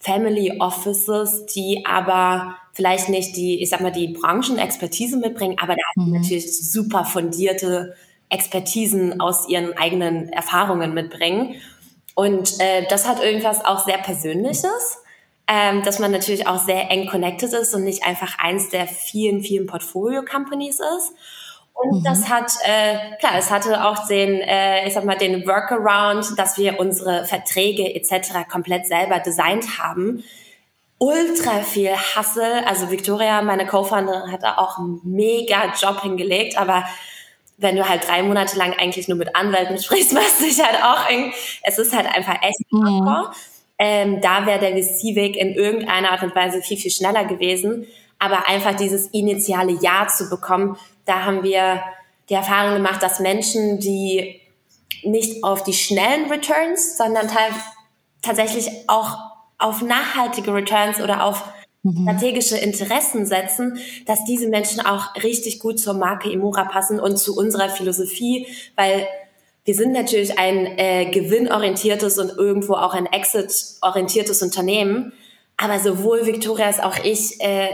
Family Offices, die aber vielleicht nicht die, ich sag mal, die Branchenexpertise mitbringen, aber da mhm. natürlich super fundierte Expertisen aus ihren eigenen Erfahrungen mitbringen. Und äh, das hat irgendwas auch sehr Persönliches ähm, dass man natürlich auch sehr eng connected ist und nicht einfach eins der vielen, vielen Portfolio-Companies ist. Und mhm. das hat, äh, klar, es hatte auch den, äh, ich sag mal, den Workaround, dass wir unsere Verträge etc. komplett selber designt haben. Ultra viel Hassel. Also Victoria, meine Co-Founderin, hat da auch einen mega Job hingelegt, aber wenn du halt drei Monate lang eigentlich nur mit Anwälten sprichst, machst du dich halt auch irgendwie, es ist halt einfach echt mhm. Ähm, da wäre der VC-Weg in irgendeiner Art und Weise viel, viel schneller gewesen. Aber einfach dieses initiale Ja zu bekommen, da haben wir die Erfahrung gemacht, dass Menschen, die nicht auf die schnellen Returns, sondern tatsächlich auch auf nachhaltige Returns oder auf. Strategische Interessen setzen, dass diese Menschen auch richtig gut zur Marke Imura passen und zu unserer Philosophie, weil wir sind natürlich ein äh, gewinnorientiertes und irgendwo auch ein exit-orientiertes Unternehmen. Aber sowohl Victoria als auch ich äh,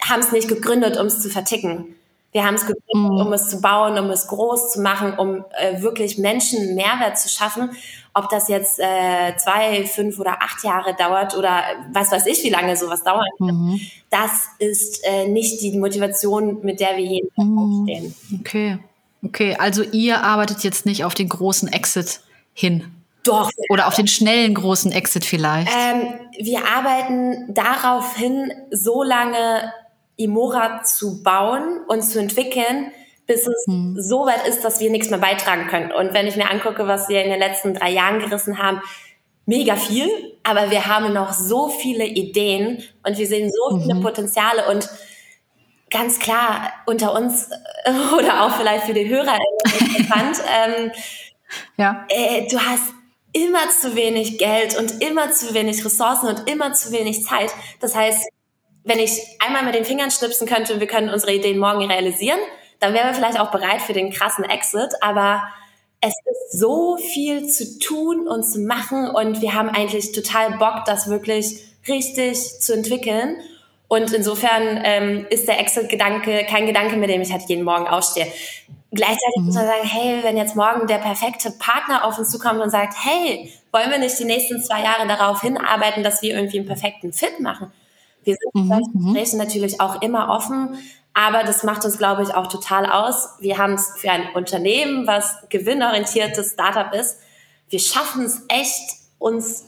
haben es nicht gegründet, um es zu verticken. Wir haben es gegründet, mhm. um es zu bauen, um es groß zu machen, um äh, wirklich Menschen Mehrwert zu schaffen. Ob das jetzt äh, zwei, fünf oder acht Jahre dauert oder was weiß ich, wie lange sowas dauert, mhm. das ist äh, nicht die Motivation, mit der wir jeden Tag mhm. aufstehen. Okay. Okay, also ihr arbeitet jetzt nicht auf den großen Exit hin. Doch. Oder auf den schnellen großen Exit vielleicht. Ähm, wir arbeiten darauf hin, so lange Imora zu bauen und zu entwickeln, bis es hm. so weit ist, dass wir nichts mehr beitragen können. Und wenn ich mir angucke, was wir in den letzten drei Jahren gerissen haben, mega viel, aber wir haben noch so viele Ideen und wir sehen so viele mhm. Potenziale und ganz klar unter uns oder auch vielleicht für die Hörer interessant. ähm, ja. Äh, du hast immer zu wenig Geld und immer zu wenig Ressourcen und immer zu wenig Zeit. Das heißt, wenn ich einmal mit den Fingern schnipsen könnte und wir können unsere Ideen morgen realisieren, dann wären wir vielleicht auch bereit für den krassen Exit. Aber es ist so viel zu tun und zu machen und wir haben eigentlich total Bock, das wirklich richtig zu entwickeln. Und insofern ähm, ist der Exit-Gedanke kein Gedanke, mit dem ich halt jeden Morgen ausstehe. Gleichzeitig mhm. muss man sagen, hey, wenn jetzt morgen der perfekte Partner auf uns zukommt und sagt, hey, wollen wir nicht die nächsten zwei Jahre darauf hinarbeiten, dass wir irgendwie einen perfekten Fit machen? Wir sind mhm, solchen mhm. Gesprächen natürlich auch immer offen, aber das macht uns, glaube ich, auch total aus. Wir haben es für ein Unternehmen, was gewinnorientiertes Startup ist, wir schaffen es echt, uns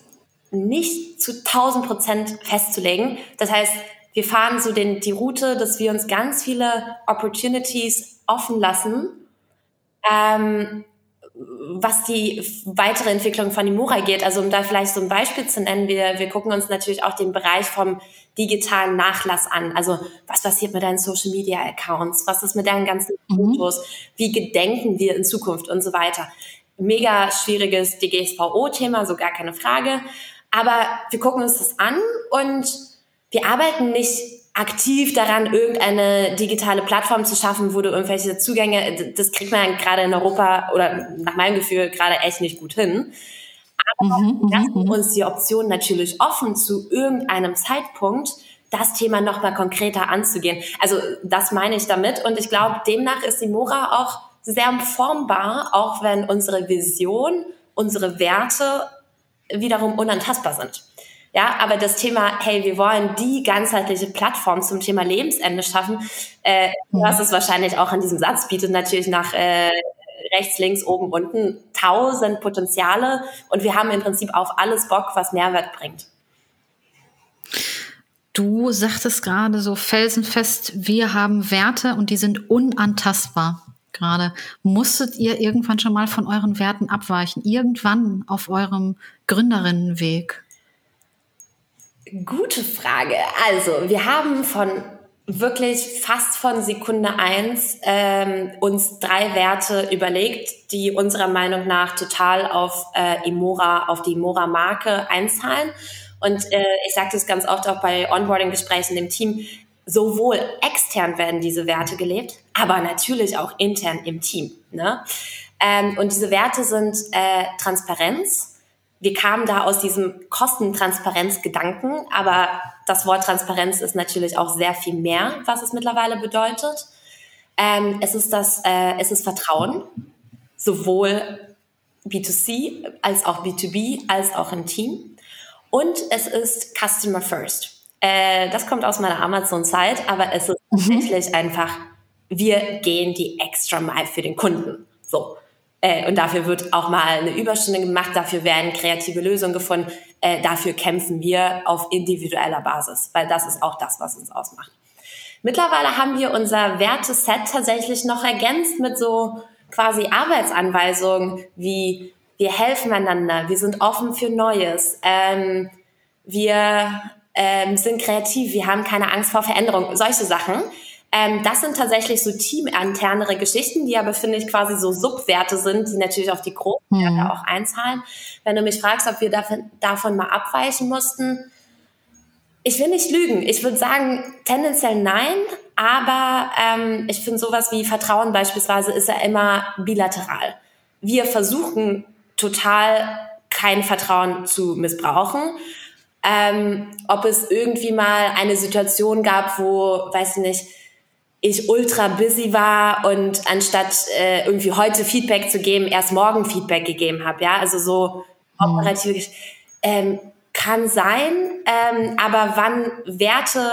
nicht zu 1000 Prozent festzulegen. Das heißt, wir fahren so den, die Route, dass wir uns ganz viele Opportunities offen lassen, ähm, was die weitere Entwicklung von Imura geht. Also um da vielleicht so ein Beispiel zu nennen, wir, wir gucken uns natürlich auch den Bereich vom digitalen Nachlass an. Also was passiert mit deinen Social Media Accounts? Was ist mit deinen ganzen mhm. Fotos? Wie gedenken wir in Zukunft und so weiter? Mega schwieriges DGSVO-Thema, so gar keine Frage. Aber wir gucken uns das an und wir arbeiten nicht aktiv daran, irgendeine digitale Plattform zu schaffen, wo du irgendwelche Zugänge, das kriegt man gerade in Europa oder nach meinem Gefühl gerade echt nicht gut hin. Aber mhm, wir lassen mhm, mhm. uns die Option natürlich offen, zu irgendeinem Zeitpunkt das Thema nochmal konkreter anzugehen. Also das meine ich damit. Und ich glaube, demnach ist die Mora auch sehr formbar, auch wenn unsere Vision, unsere Werte wiederum unantastbar sind. Ja, aber das Thema, hey, wir wollen die ganzheitliche Plattform zum Thema Lebensende schaffen, äh, mhm. was es wahrscheinlich auch an diesem Satz bietet, natürlich nach äh, rechts, links, oben, unten tausend Potenziale und wir haben im Prinzip auf alles Bock, was Mehrwert bringt. Du sagtest gerade so felsenfest, wir haben Werte und die sind unantastbar gerade. Musstet ihr irgendwann schon mal von euren Werten abweichen? Irgendwann auf eurem Gründerinnenweg? Gute Frage. Also, wir haben von wirklich fast von Sekunde eins ähm, uns drei Werte überlegt, die unserer Meinung nach total auf äh, Imora, auf die Imora-Marke einzahlen. Und äh, ich sage das ganz oft auch bei Onboarding-Gesprächen im Team, sowohl extern werden diese Werte gelebt, aber natürlich auch intern im Team. Ne? Ähm, und diese Werte sind äh, Transparenz, wir kamen da aus diesem Kostentransparenz-Gedanken, aber das Wort Transparenz ist natürlich auch sehr viel mehr, was es mittlerweile bedeutet. Ähm, es ist das, äh, es ist Vertrauen, sowohl B2C als auch B2B als auch im Team. Und es ist Customer First. Äh, das kommt aus meiner Amazon-Zeit, aber es ist mhm. tatsächlich einfach, wir gehen die extra Mile für den Kunden. So. Äh, und dafür wird auch mal eine Überstunde gemacht, dafür werden kreative Lösungen gefunden, äh, dafür kämpfen wir auf individueller Basis, weil das ist auch das, was uns ausmacht. Mittlerweile haben wir unser Werteset tatsächlich noch ergänzt mit so quasi Arbeitsanweisungen wie wir helfen einander, wir sind offen für Neues, ähm, wir ähm, sind kreativ, wir haben keine Angst vor Veränderung, solche Sachen. Ähm, das sind tatsächlich so teaminternere Geschichten, die aber, finde ich, quasi so Subwerte sind, die natürlich auf die Großwerte mhm. auch einzahlen. Wenn du mich fragst, ob wir davon, davon mal abweichen mussten, ich will nicht lügen. Ich würde sagen, tendenziell nein, aber ähm, ich finde sowas wie Vertrauen beispielsweise ist ja immer bilateral. Wir versuchen total kein Vertrauen zu missbrauchen. Ähm, ob es irgendwie mal eine Situation gab, wo, weiß ich nicht, ich ultra busy war und anstatt äh, irgendwie heute Feedback zu geben, erst morgen Feedback gegeben habe. Ja, also so mhm. operativ ähm, kann sein, ähm, aber wann Werte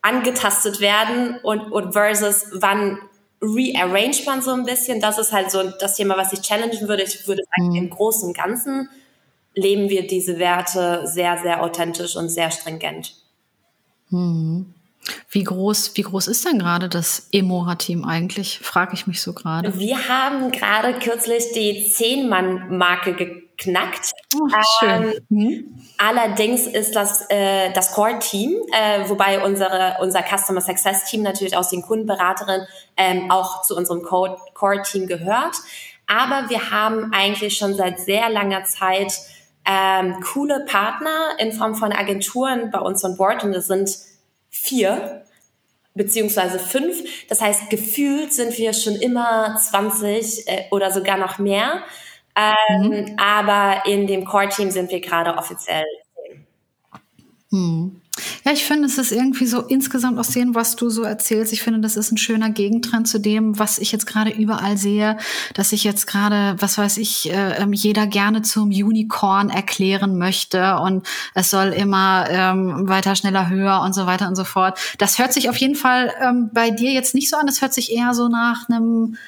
angetastet werden und, und versus wann rearrange man so ein bisschen, das ist halt so das Thema, was ich challengen würde. Ich würde sagen, mhm. im Großen und Ganzen leben wir diese Werte sehr, sehr authentisch und sehr stringent. Mhm. Wie groß, wie groß ist denn gerade das Emora-Team eigentlich? Frage ich mich so gerade. Wir haben gerade kürzlich die Zehn-Mann-Marke geknackt. Oh, schön. Ähm, mhm. Allerdings ist das äh, das Core-Team, äh, wobei unsere, unser Customer Success-Team natürlich aus den Kundenberaterinnen ähm, auch zu unserem Core-Team gehört. Aber wir haben eigentlich schon seit sehr langer Zeit ähm, coole Partner in Form von Agenturen bei uns on board und das sind vier beziehungsweise fünf. Das heißt, gefühlt sind wir schon immer 20 äh, oder sogar noch mehr. Ähm, mhm. Aber in dem Core-Team sind wir gerade offiziell. Mhm. Ja, ich finde, es ist irgendwie so insgesamt aus dem, was du so erzählst. Ich finde, das ist ein schöner Gegentrend zu dem, was ich jetzt gerade überall sehe, dass ich jetzt gerade, was weiß ich, äh, ähm, jeder gerne zum Unicorn erklären möchte und es soll immer ähm, weiter, schneller, höher und so weiter und so fort. Das hört sich auf jeden Fall ähm, bei dir jetzt nicht so an. Das hört sich eher so nach einem,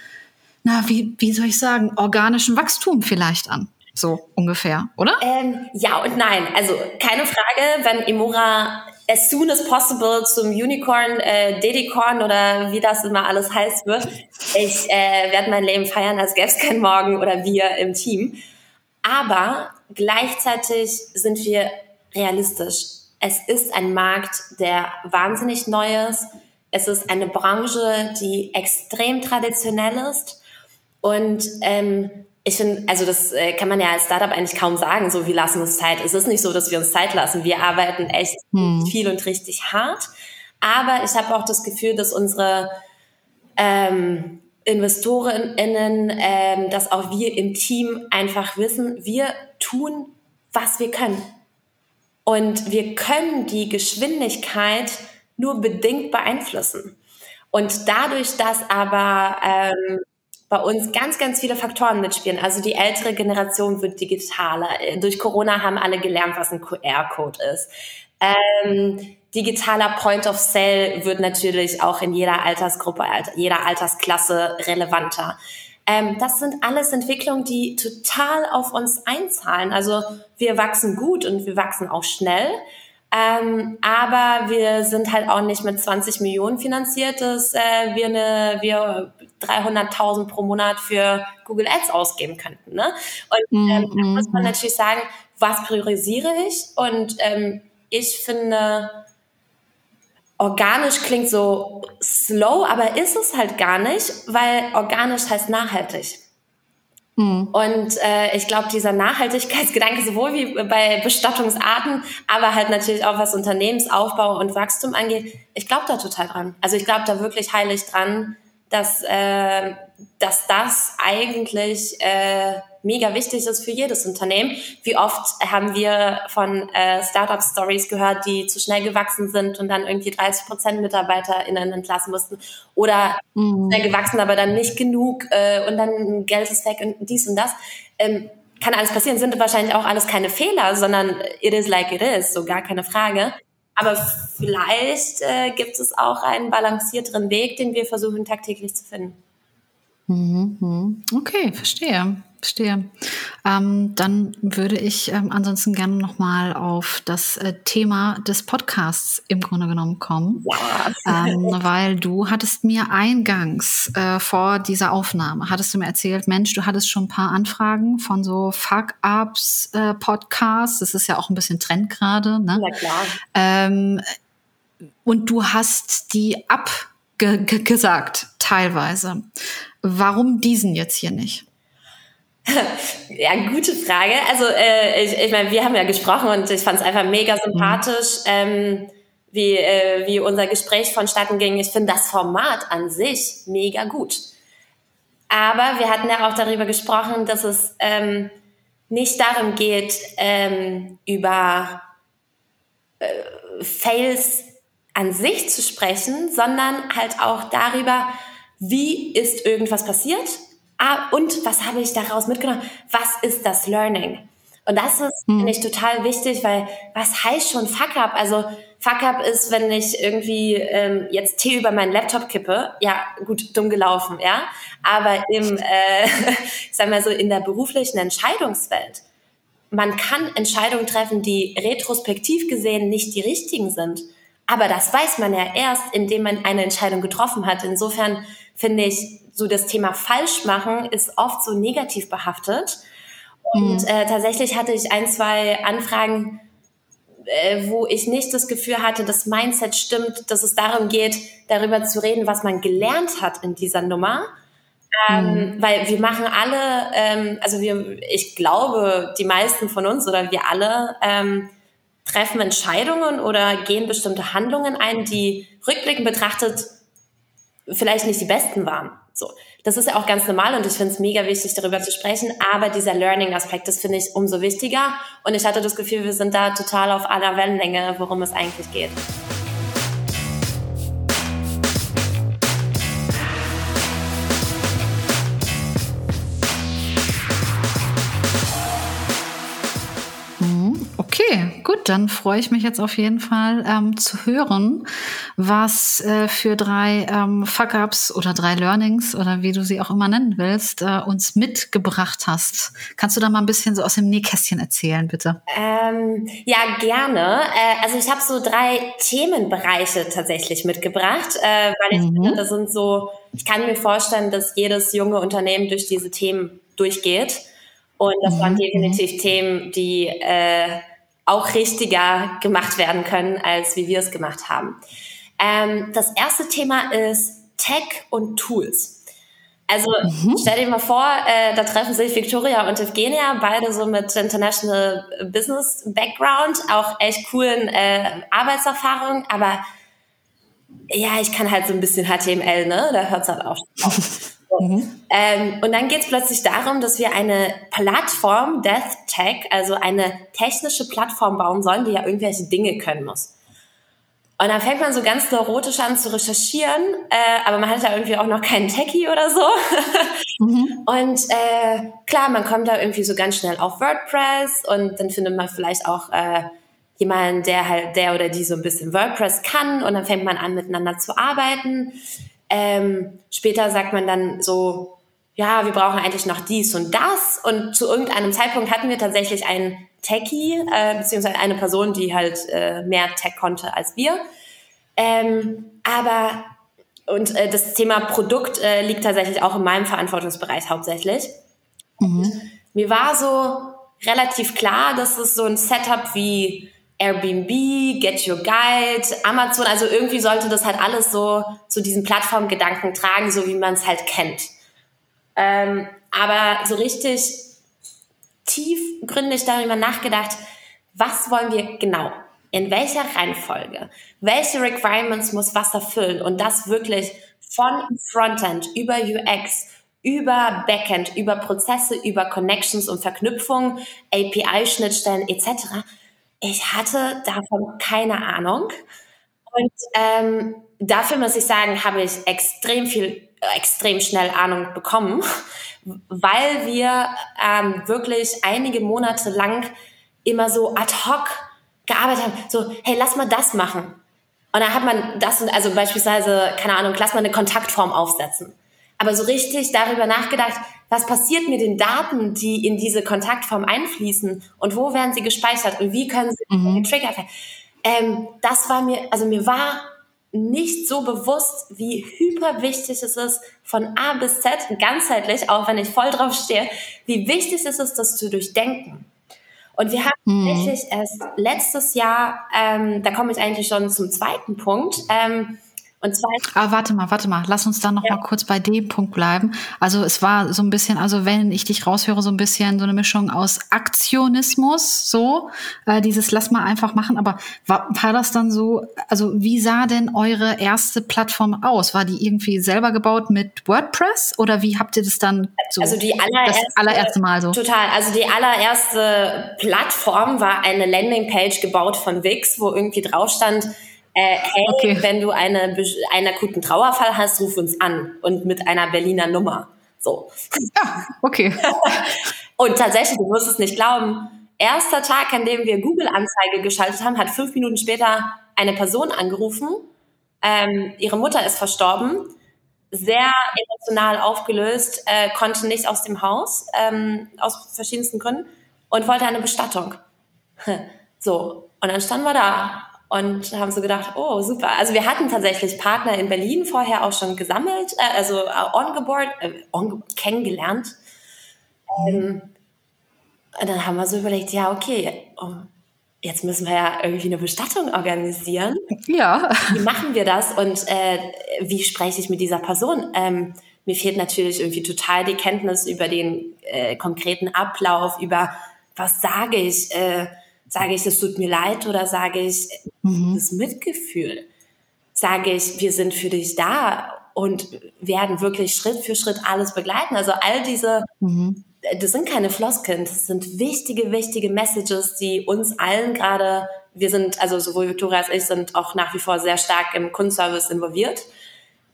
na, wie, wie soll ich sagen, organischen Wachstum vielleicht an. So ungefähr, oder? Ähm, ja und nein. Also keine Frage, wenn Imora as soon as possible zum Unicorn, äh, Dedicorn oder wie das immer alles heißt wird. Ich äh, werde mein Leben feiern, als gäbe es kein Morgen oder wir im Team. Aber gleichzeitig sind wir realistisch. Es ist ein Markt, der wahnsinnig neu ist. Es ist eine Branche, die extrem traditionell ist. Und ähm, ich finde, also das äh, kann man ja als Startup eigentlich kaum sagen, so wir lassen uns Zeit. Es ist nicht so, dass wir uns Zeit lassen. Wir arbeiten echt hm. viel und richtig hart. Aber ich habe auch das Gefühl, dass unsere ähm, InvestorInnen, ähm, dass auch wir im Team einfach wissen, wir tun, was wir können. Und wir können die Geschwindigkeit nur bedingt beeinflussen. Und dadurch, dass aber ähm, bei uns ganz, ganz viele Faktoren mitspielen. Also die ältere Generation wird digitaler. Durch Corona haben alle gelernt, was ein QR-Code ist. Ähm, digitaler Point of Sale wird natürlich auch in jeder Altersgruppe, jeder Altersklasse relevanter. Ähm, das sind alles Entwicklungen, die total auf uns einzahlen. Also wir wachsen gut und wir wachsen auch schnell. Ähm, aber wir sind halt auch nicht mit 20 Millionen finanziert, dass äh, wir, eine, wir 300.000 pro Monat für Google Ads ausgeben könnten. Ne? Und ähm, mm, da muss man mhm. natürlich sagen, was priorisiere ich? Und ähm, ich finde, organisch klingt so slow, aber ist es halt gar nicht, weil organisch heißt nachhaltig. Mhm. Und äh, ich glaube, dieser Nachhaltigkeitsgedanke, sowohl wie bei Bestattungsarten, aber halt natürlich auch was Unternehmensaufbau und Wachstum angeht, ich glaube da total dran. Also ich glaube da wirklich heilig dran, dass, äh, dass das eigentlich äh, mega wichtig ist für jedes Unternehmen. Wie oft haben wir von äh, Startup-Stories gehört, die zu schnell gewachsen sind und dann irgendwie 30 Prozent MitarbeiterInnen entlassen mussten oder mhm. schnell gewachsen, aber dann nicht genug äh, und dann Geld ist weg und dies und das. Ähm, kann alles passieren, sind wahrscheinlich auch alles keine Fehler, sondern it is like it is, so gar keine Frage. Aber vielleicht äh, gibt es auch einen balancierteren Weg, den wir versuchen tagtäglich zu finden. Mhm. Okay, verstehe. Verstehe. Ähm, dann würde ich ähm, ansonsten gerne nochmal auf das äh, Thema des Podcasts im Grunde genommen kommen. Ja. Ähm, weil du hattest mir eingangs äh, vor dieser Aufnahme, hattest du mir erzählt, Mensch, du hattest schon ein paar Anfragen von so Fuck-Ups äh, Podcasts. Das ist ja auch ein bisschen Trend gerade. Ne? Ja, klar. Ähm, und du hast die abgesagt, teilweise. Warum diesen jetzt hier nicht? Ja, gute Frage. Also äh, ich, ich meine, wir haben ja gesprochen und ich fand es einfach mega sympathisch, mhm. ähm, wie, äh, wie unser Gespräch vonstatten ging. Ich finde das Format an sich mega gut. Aber wir hatten ja auch darüber gesprochen, dass es ähm, nicht darum geht, ähm, über äh, Fails an sich zu sprechen, sondern halt auch darüber, wie ist irgendwas passiert Ah, und was habe ich daraus mitgenommen? Was ist das Learning? Und das ist, hm. finde ich, total wichtig, weil was heißt schon Fuck up? Also Fuck up ist, wenn ich irgendwie ähm, jetzt Tee über meinen Laptop kippe. Ja, gut, dumm gelaufen, ja. Aber im, äh, ich sag mal so, in der beruflichen Entscheidungswelt, man kann Entscheidungen treffen, die retrospektiv gesehen nicht die richtigen sind. Aber das weiß man ja erst, indem man eine Entscheidung getroffen hat. Insofern finde ich, so das Thema falsch machen ist oft so negativ behaftet. Und mhm. äh, tatsächlich hatte ich ein, zwei Anfragen, äh, wo ich nicht das Gefühl hatte, das Mindset stimmt, dass es darum geht, darüber zu reden, was man gelernt hat in dieser Nummer. Ähm, mhm. Weil wir machen alle, ähm, also wir, ich glaube, die meisten von uns oder wir alle ähm, treffen Entscheidungen oder gehen bestimmte Handlungen ein, die rückblickend betrachtet vielleicht nicht die besten waren. So, das ist ja auch ganz normal und ich finde es mega wichtig, darüber zu sprechen. Aber dieser Learning-Aspekt, das finde ich umso wichtiger. Und ich hatte das Gefühl, wir sind da total auf einer Wellenlänge, worum es eigentlich geht. Okay, gut, dann freue ich mich jetzt auf jeden Fall ähm, zu hören, was äh, für drei ähm, Fuck-ups oder drei Learnings oder wie du sie auch immer nennen willst, äh, uns mitgebracht hast. Kannst du da mal ein bisschen so aus dem Nähkästchen erzählen, bitte? Ähm, ja, gerne. Äh, also ich habe so drei Themenbereiche tatsächlich mitgebracht, äh, weil ich mhm. finde, das sind so, ich kann mir vorstellen, dass jedes junge Unternehmen durch diese Themen durchgeht. Und das waren mhm. definitiv Themen, die äh, auch richtiger gemacht werden können, als wie wir es gemacht haben. Ähm, das erste Thema ist Tech und Tools. Also mhm. stell dir mal vor, äh, da treffen sich Victoria und Evgenia, beide so mit International Business Background, auch echt coolen äh, Arbeitserfahrungen, aber ja, ich kann halt so ein bisschen HTML, ne? Da hört's halt auch auf. Mhm. Ähm, und dann geht es plötzlich darum, dass wir eine Plattform, Death Tech, also eine technische Plattform bauen sollen, die ja irgendwelche Dinge können muss. Und dann fängt man so ganz neurotisch an zu recherchieren, äh, aber man hat ja irgendwie auch noch keinen Techie oder so. mhm. Und äh, klar, man kommt da irgendwie so ganz schnell auf WordPress und dann findet man vielleicht auch äh, jemanden, der halt, der oder die so ein bisschen WordPress kann und dann fängt man an, miteinander zu arbeiten. Ähm, später sagt man dann so, ja, wir brauchen eigentlich noch dies und das. Und zu irgendeinem Zeitpunkt hatten wir tatsächlich einen Techie, äh, beziehungsweise eine Person, die halt äh, mehr Tech konnte als wir. Ähm, aber und äh, das Thema Produkt äh, liegt tatsächlich auch in meinem Verantwortungsbereich hauptsächlich. Mhm. Mir war so relativ klar, dass es so ein Setup wie Airbnb, Get Your Guide, Amazon, also irgendwie sollte das halt alles so zu so diesen Plattformgedanken tragen, so wie man es halt kennt. Ähm, aber so richtig tiefgründig darüber nachgedacht, was wollen wir genau? In welcher Reihenfolge? Welche Requirements muss was erfüllen? Und das wirklich von Frontend über UX, über Backend, über Prozesse, über Connections und Verknüpfungen, API-Schnittstellen etc ich hatte davon keine Ahnung. Und ähm, dafür muss ich sagen, habe ich extrem viel, extrem schnell Ahnung bekommen, weil wir ähm, wirklich einige Monate lang immer so ad hoc gearbeitet haben. So, hey, lass mal das machen. Und dann hat man das, also beispielsweise, keine Ahnung, lass mal eine Kontaktform aufsetzen. Aber so richtig darüber nachgedacht, was passiert mit den Daten, die in diese Kontaktform einfließen und wo werden sie gespeichert und wie können sie mhm. getriggert werden. Ähm, das war mir, also mir war nicht so bewusst, wie hyper wichtig es ist, von A bis Z, ganzheitlich, auch wenn ich voll drauf stehe, wie wichtig es ist, das zu durchdenken. Und wir haben mhm. tatsächlich erst letztes Jahr, ähm, da komme ich eigentlich schon zum zweiten Punkt, ähm, und zwar. Aber warte mal, warte mal. Lass uns dann noch ja. mal kurz bei dem Punkt bleiben. Also es war so ein bisschen, also wenn ich dich raushöre, so ein bisschen so eine Mischung aus Aktionismus, so äh, dieses Lass mal einfach machen. Aber war, war das dann so? Also wie sah denn eure erste Plattform aus? War die irgendwie selber gebaut mit WordPress oder wie habt ihr das dann so? Also die allererste, das allererste Mal so. Total. Also die allererste Plattform war eine Landingpage gebaut von Wix, wo irgendwie drauf stand äh, hey, okay. wenn du eine, einen akuten Trauerfall hast, ruf uns an und mit einer Berliner Nummer. So. Ja, okay. und tatsächlich, du wirst es nicht glauben, erster Tag, an dem wir Google-Anzeige geschaltet haben, hat fünf Minuten später eine Person angerufen. Ähm, ihre Mutter ist verstorben, sehr emotional aufgelöst, äh, konnte nicht aus dem Haus, ähm, aus verschiedensten Gründen und wollte eine Bestattung. so, und dann standen wir da und haben so gedacht, oh super. Also wir hatten tatsächlich Partner in Berlin vorher auch schon gesammelt, äh, also äh, ongeboard, äh, on, kennengelernt. Ähm, und dann haben wir so überlegt, ja okay, oh, jetzt müssen wir ja irgendwie eine Bestattung organisieren. Ja. Wie machen wir das und äh, wie spreche ich mit dieser Person? Ähm, mir fehlt natürlich irgendwie total die Kenntnis über den äh, konkreten Ablauf, über was sage ich. Äh, Sage ich, es tut mir leid oder sage ich, mhm. das Mitgefühl? Sage ich, wir sind für dich da und werden wirklich Schritt für Schritt alles begleiten. Also all diese, mhm. das sind keine Floskeln, das sind wichtige, wichtige Messages, die uns allen gerade, wir sind, also sowohl Victoria als ich sind auch nach wie vor sehr stark im Kundenservice involviert.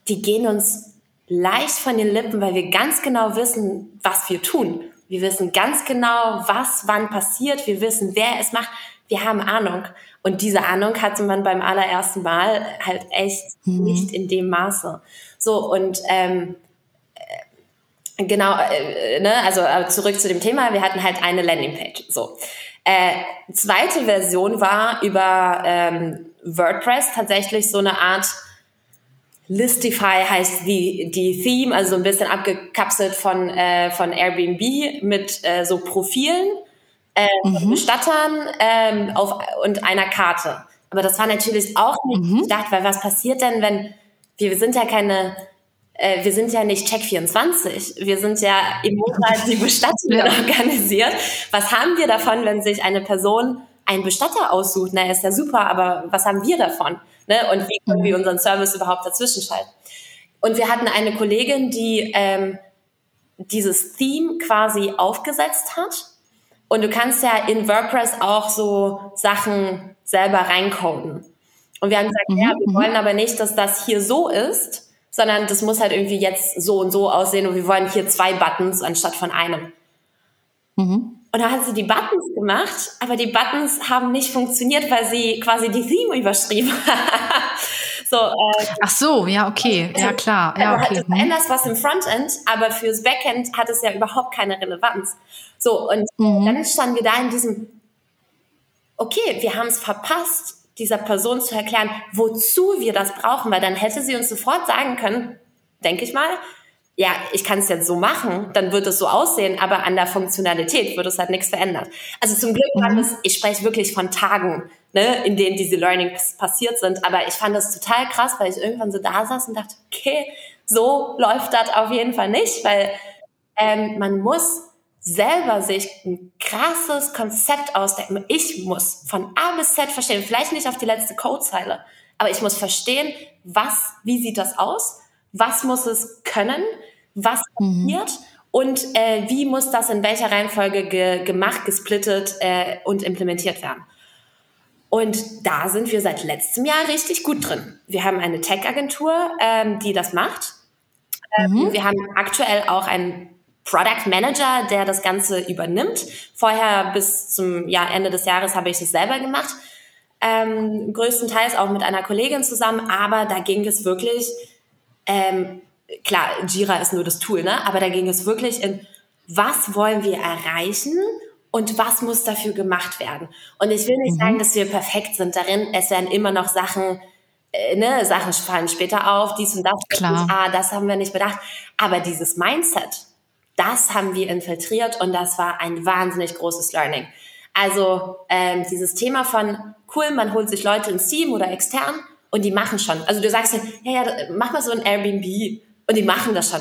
Die gehen uns leicht von den Lippen, weil wir ganz genau wissen, was wir tun. Wir wissen ganz genau, was wann passiert. Wir wissen, wer es macht. Wir haben Ahnung. Und diese Ahnung hatte man beim allerersten Mal halt echt mhm. nicht in dem Maße. So, und ähm, äh, genau, äh, ne, also äh, zurück zu dem Thema, wir hatten halt eine Landingpage. So. Äh, zweite Version war über ähm, WordPress tatsächlich so eine Art Listify heißt die, die Theme, also so ein bisschen abgekapselt von, äh, von Airbnb mit äh, so Profilen äh, mhm. Bestattern ähm, auf, und einer Karte. Aber das war natürlich auch nicht mhm. gedacht, weil was passiert denn, wenn wir sind ja keine, äh, wir sind ja nicht Check24, wir sind ja im Monat die Bestattungen ja. organisiert. Was haben wir davon, wenn sich eine Person einen Bestatter aussucht? Na, ist ja super, aber was haben wir davon? Ne? Und wie können wir unseren Service überhaupt dazwischen schalten? Und wir hatten eine Kollegin, die ähm, dieses Theme quasi aufgesetzt hat und du kannst ja in WordPress auch so Sachen selber reincoden. Und wir haben gesagt, mhm. ja, wir mhm. wollen aber nicht, dass das hier so ist, sondern das muss halt irgendwie jetzt so und so aussehen und wir wollen hier zwei Buttons anstatt von einem. Mhm. Und da hat sie die Buttons gemacht, aber die Buttons haben nicht funktioniert, weil sie quasi die Theme überschrieben hat. so, äh, Ach so, ja, okay, ja klar. Ja, okay. Du veränderst was im Frontend, aber fürs Backend hat es ja überhaupt keine Relevanz. So, und mhm. dann standen wir da in diesem, okay, wir haben es verpasst, dieser Person zu erklären, wozu wir das brauchen, weil dann hätte sie uns sofort sagen können, denke ich mal, ja, ich kann es jetzt so machen, dann wird es so aussehen, aber an der Funktionalität wird es halt nichts verändert. Also zum Glück mhm. es, ich spreche wirklich von Tagen, ne, in denen diese Learnings passiert sind, aber ich fand das total krass, weil ich irgendwann so da saß und dachte, okay, so läuft das auf jeden Fall nicht, weil ähm, man muss selber sich ein krasses Konzept ausdenken. Ich muss von A bis Z verstehen, vielleicht nicht auf die letzte Codezeile, aber ich muss verstehen, was, wie sieht das aus? Was muss es können? Was mhm. passiert? Mhm. Und äh, wie muss das in welcher Reihenfolge ge gemacht, gesplittet äh, und implementiert werden? Und da sind wir seit letztem Jahr richtig gut drin. Wir haben eine Tech-Agentur, ähm, die das macht. Ähm, mhm. Wir haben aktuell auch einen Product Manager, der das Ganze übernimmt. Vorher bis zum ja, Ende des Jahres habe ich es selber gemacht. Ähm, größtenteils auch mit einer Kollegin zusammen, aber da ging es wirklich, ähm, klar, Jira ist nur das Tool, ne? aber da ging es wirklich in, was wollen wir erreichen und was muss dafür gemacht werden. Und ich will nicht mhm. sagen, dass wir perfekt sind darin. Es werden immer noch Sachen, äh, ne, Sachen fallen später auf, dies und das. Klar. Ah, das haben wir nicht bedacht. Aber dieses Mindset, das haben wir infiltriert und das war ein wahnsinnig großes Learning. Also ähm, dieses Thema von cool, man holt sich Leute ins Team oder extern und die machen schon. Also du sagst ja, ja, mach mal so ein Airbnb und die machen das schon.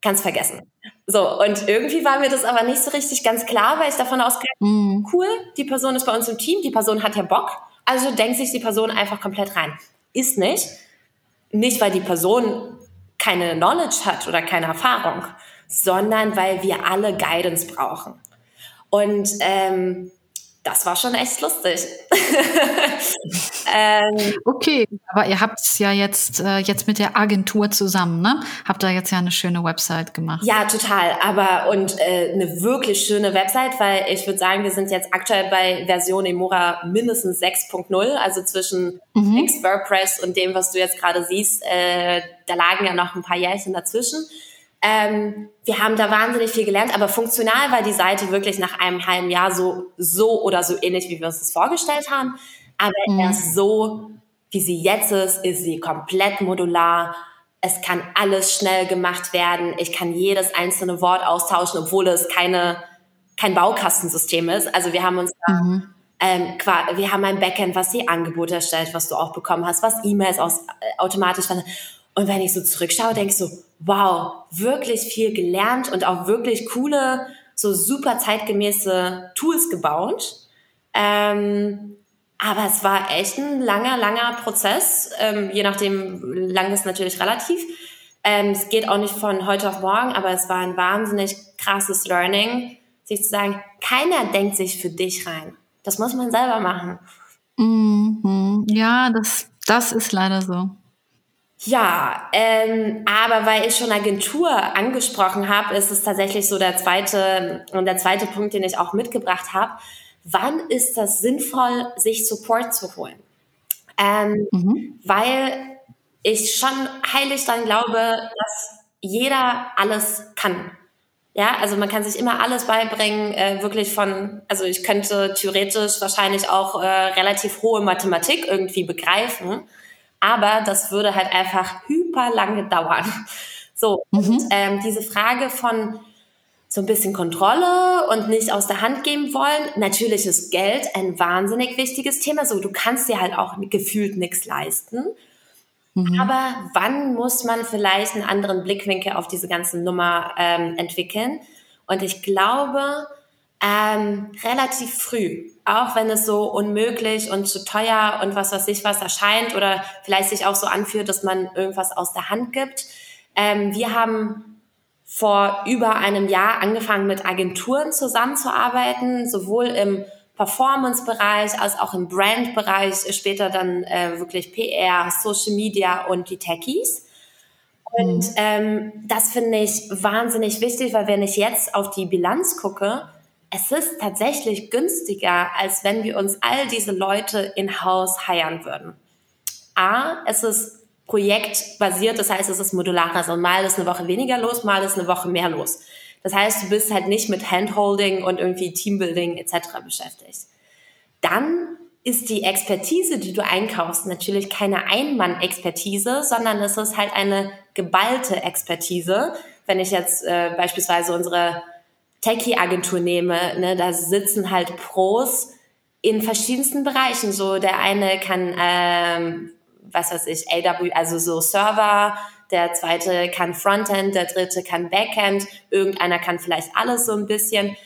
Ganz vergessen. So, und irgendwie war mir das aber nicht so richtig ganz klar, weil ich davon ausgehe, mm. cool, die Person ist bei uns im Team, die Person hat ja Bock, also denkt sich die Person einfach komplett rein. Ist nicht. Nicht, weil die Person keine Knowledge hat oder keine Erfahrung, sondern weil wir alle Guidance brauchen. Und ähm, das war schon echt lustig. ähm, okay, aber ihr habt es ja jetzt, äh, jetzt mit der Agentur zusammen, ne? Habt da jetzt ja eine schöne Website gemacht. Ja, total. Aber und äh, eine wirklich schöne Website, weil ich würde sagen, wir sind jetzt aktuell bei Version Emora mindestens 6.0, also zwischen mhm. WordPress und dem, was du jetzt gerade siehst, äh, da lagen ja noch ein paar Jährchen dazwischen. Ähm, wir haben da wahnsinnig viel gelernt, aber funktional war die Seite wirklich nach einem halben Jahr so, so oder so ähnlich, wie wir uns das vorgestellt haben. Aber mhm. erst so, wie sie jetzt ist, ist sie komplett modular. Es kann alles schnell gemacht werden. Ich kann jedes einzelne Wort austauschen, obwohl es keine, kein Baukastensystem ist. Also wir haben uns mhm. ähm, wir haben ein Backend, was die Angebote erstellt, was du auch bekommen hast, was E-Mails aus, äh, automatisch und wenn ich so zurückschaue, denke ich so, wow, wirklich viel gelernt und auch wirklich coole, so super zeitgemäße Tools gebaut. Ähm, aber es war echt ein langer, langer Prozess, ähm, je nachdem lang ist natürlich relativ. Ähm, es geht auch nicht von heute auf morgen, aber es war ein wahnsinnig krasses Learning, sich zu sagen, keiner denkt sich für dich rein. Das muss man selber machen. Mhm. Ja, das, das ist leider so. Ja, ähm, aber weil ich schon Agentur angesprochen habe, ist es tatsächlich so der zweite und der zweite Punkt, den ich auch mitgebracht habe. Wann ist das sinnvoll, sich Support zu holen? Ähm, mhm. Weil ich schon heilig dann glaube, dass jeder alles kann. Ja, also man kann sich immer alles beibringen, äh, wirklich von, also ich könnte theoretisch wahrscheinlich auch äh, relativ hohe Mathematik irgendwie begreifen, aber das würde halt einfach hyper lange dauern. So, mhm. und ähm, diese Frage von so ein bisschen Kontrolle und nicht aus der Hand geben wollen. Natürlich ist Geld ein wahnsinnig wichtiges Thema. So, du kannst dir halt auch gefühlt nichts leisten. Mhm. Aber wann muss man vielleicht einen anderen Blickwinkel auf diese ganze Nummer ähm, entwickeln? Und ich glaube, ähm, relativ früh, auch wenn es so unmöglich und zu teuer und was weiß ich was erscheint oder vielleicht sich auch so anfühlt, dass man irgendwas aus der Hand gibt. Ähm, wir haben vor über einem Jahr angefangen, mit Agenturen zusammenzuarbeiten, sowohl im Performance-Bereich als auch im Brand-Bereich, später dann äh, wirklich PR, Social Media und die Techies. Und mhm. ähm, das finde ich wahnsinnig wichtig, weil wenn ich jetzt auf die Bilanz gucke, es ist tatsächlich günstiger, als wenn wir uns all diese Leute in-house heiern würden. A, es ist projektbasiert, das heißt, es ist modular. Also mal ist eine Woche weniger los, mal ist eine Woche mehr los. Das heißt, du bist halt nicht mit Handholding und irgendwie Teambuilding etc. beschäftigt. Dann ist die Expertise, die du einkaufst, natürlich keine Einmann-Expertise, sondern es ist halt eine geballte Expertise. Wenn ich jetzt äh, beispielsweise unsere Techie-Agentur nehme, ne, da sitzen halt Pros in verschiedensten Bereichen. So der eine kann, ähm, was weiß ich, AW, also so Server der zweite kann Frontend, der dritte kann Backend, irgendeiner kann vielleicht alles so ein bisschen.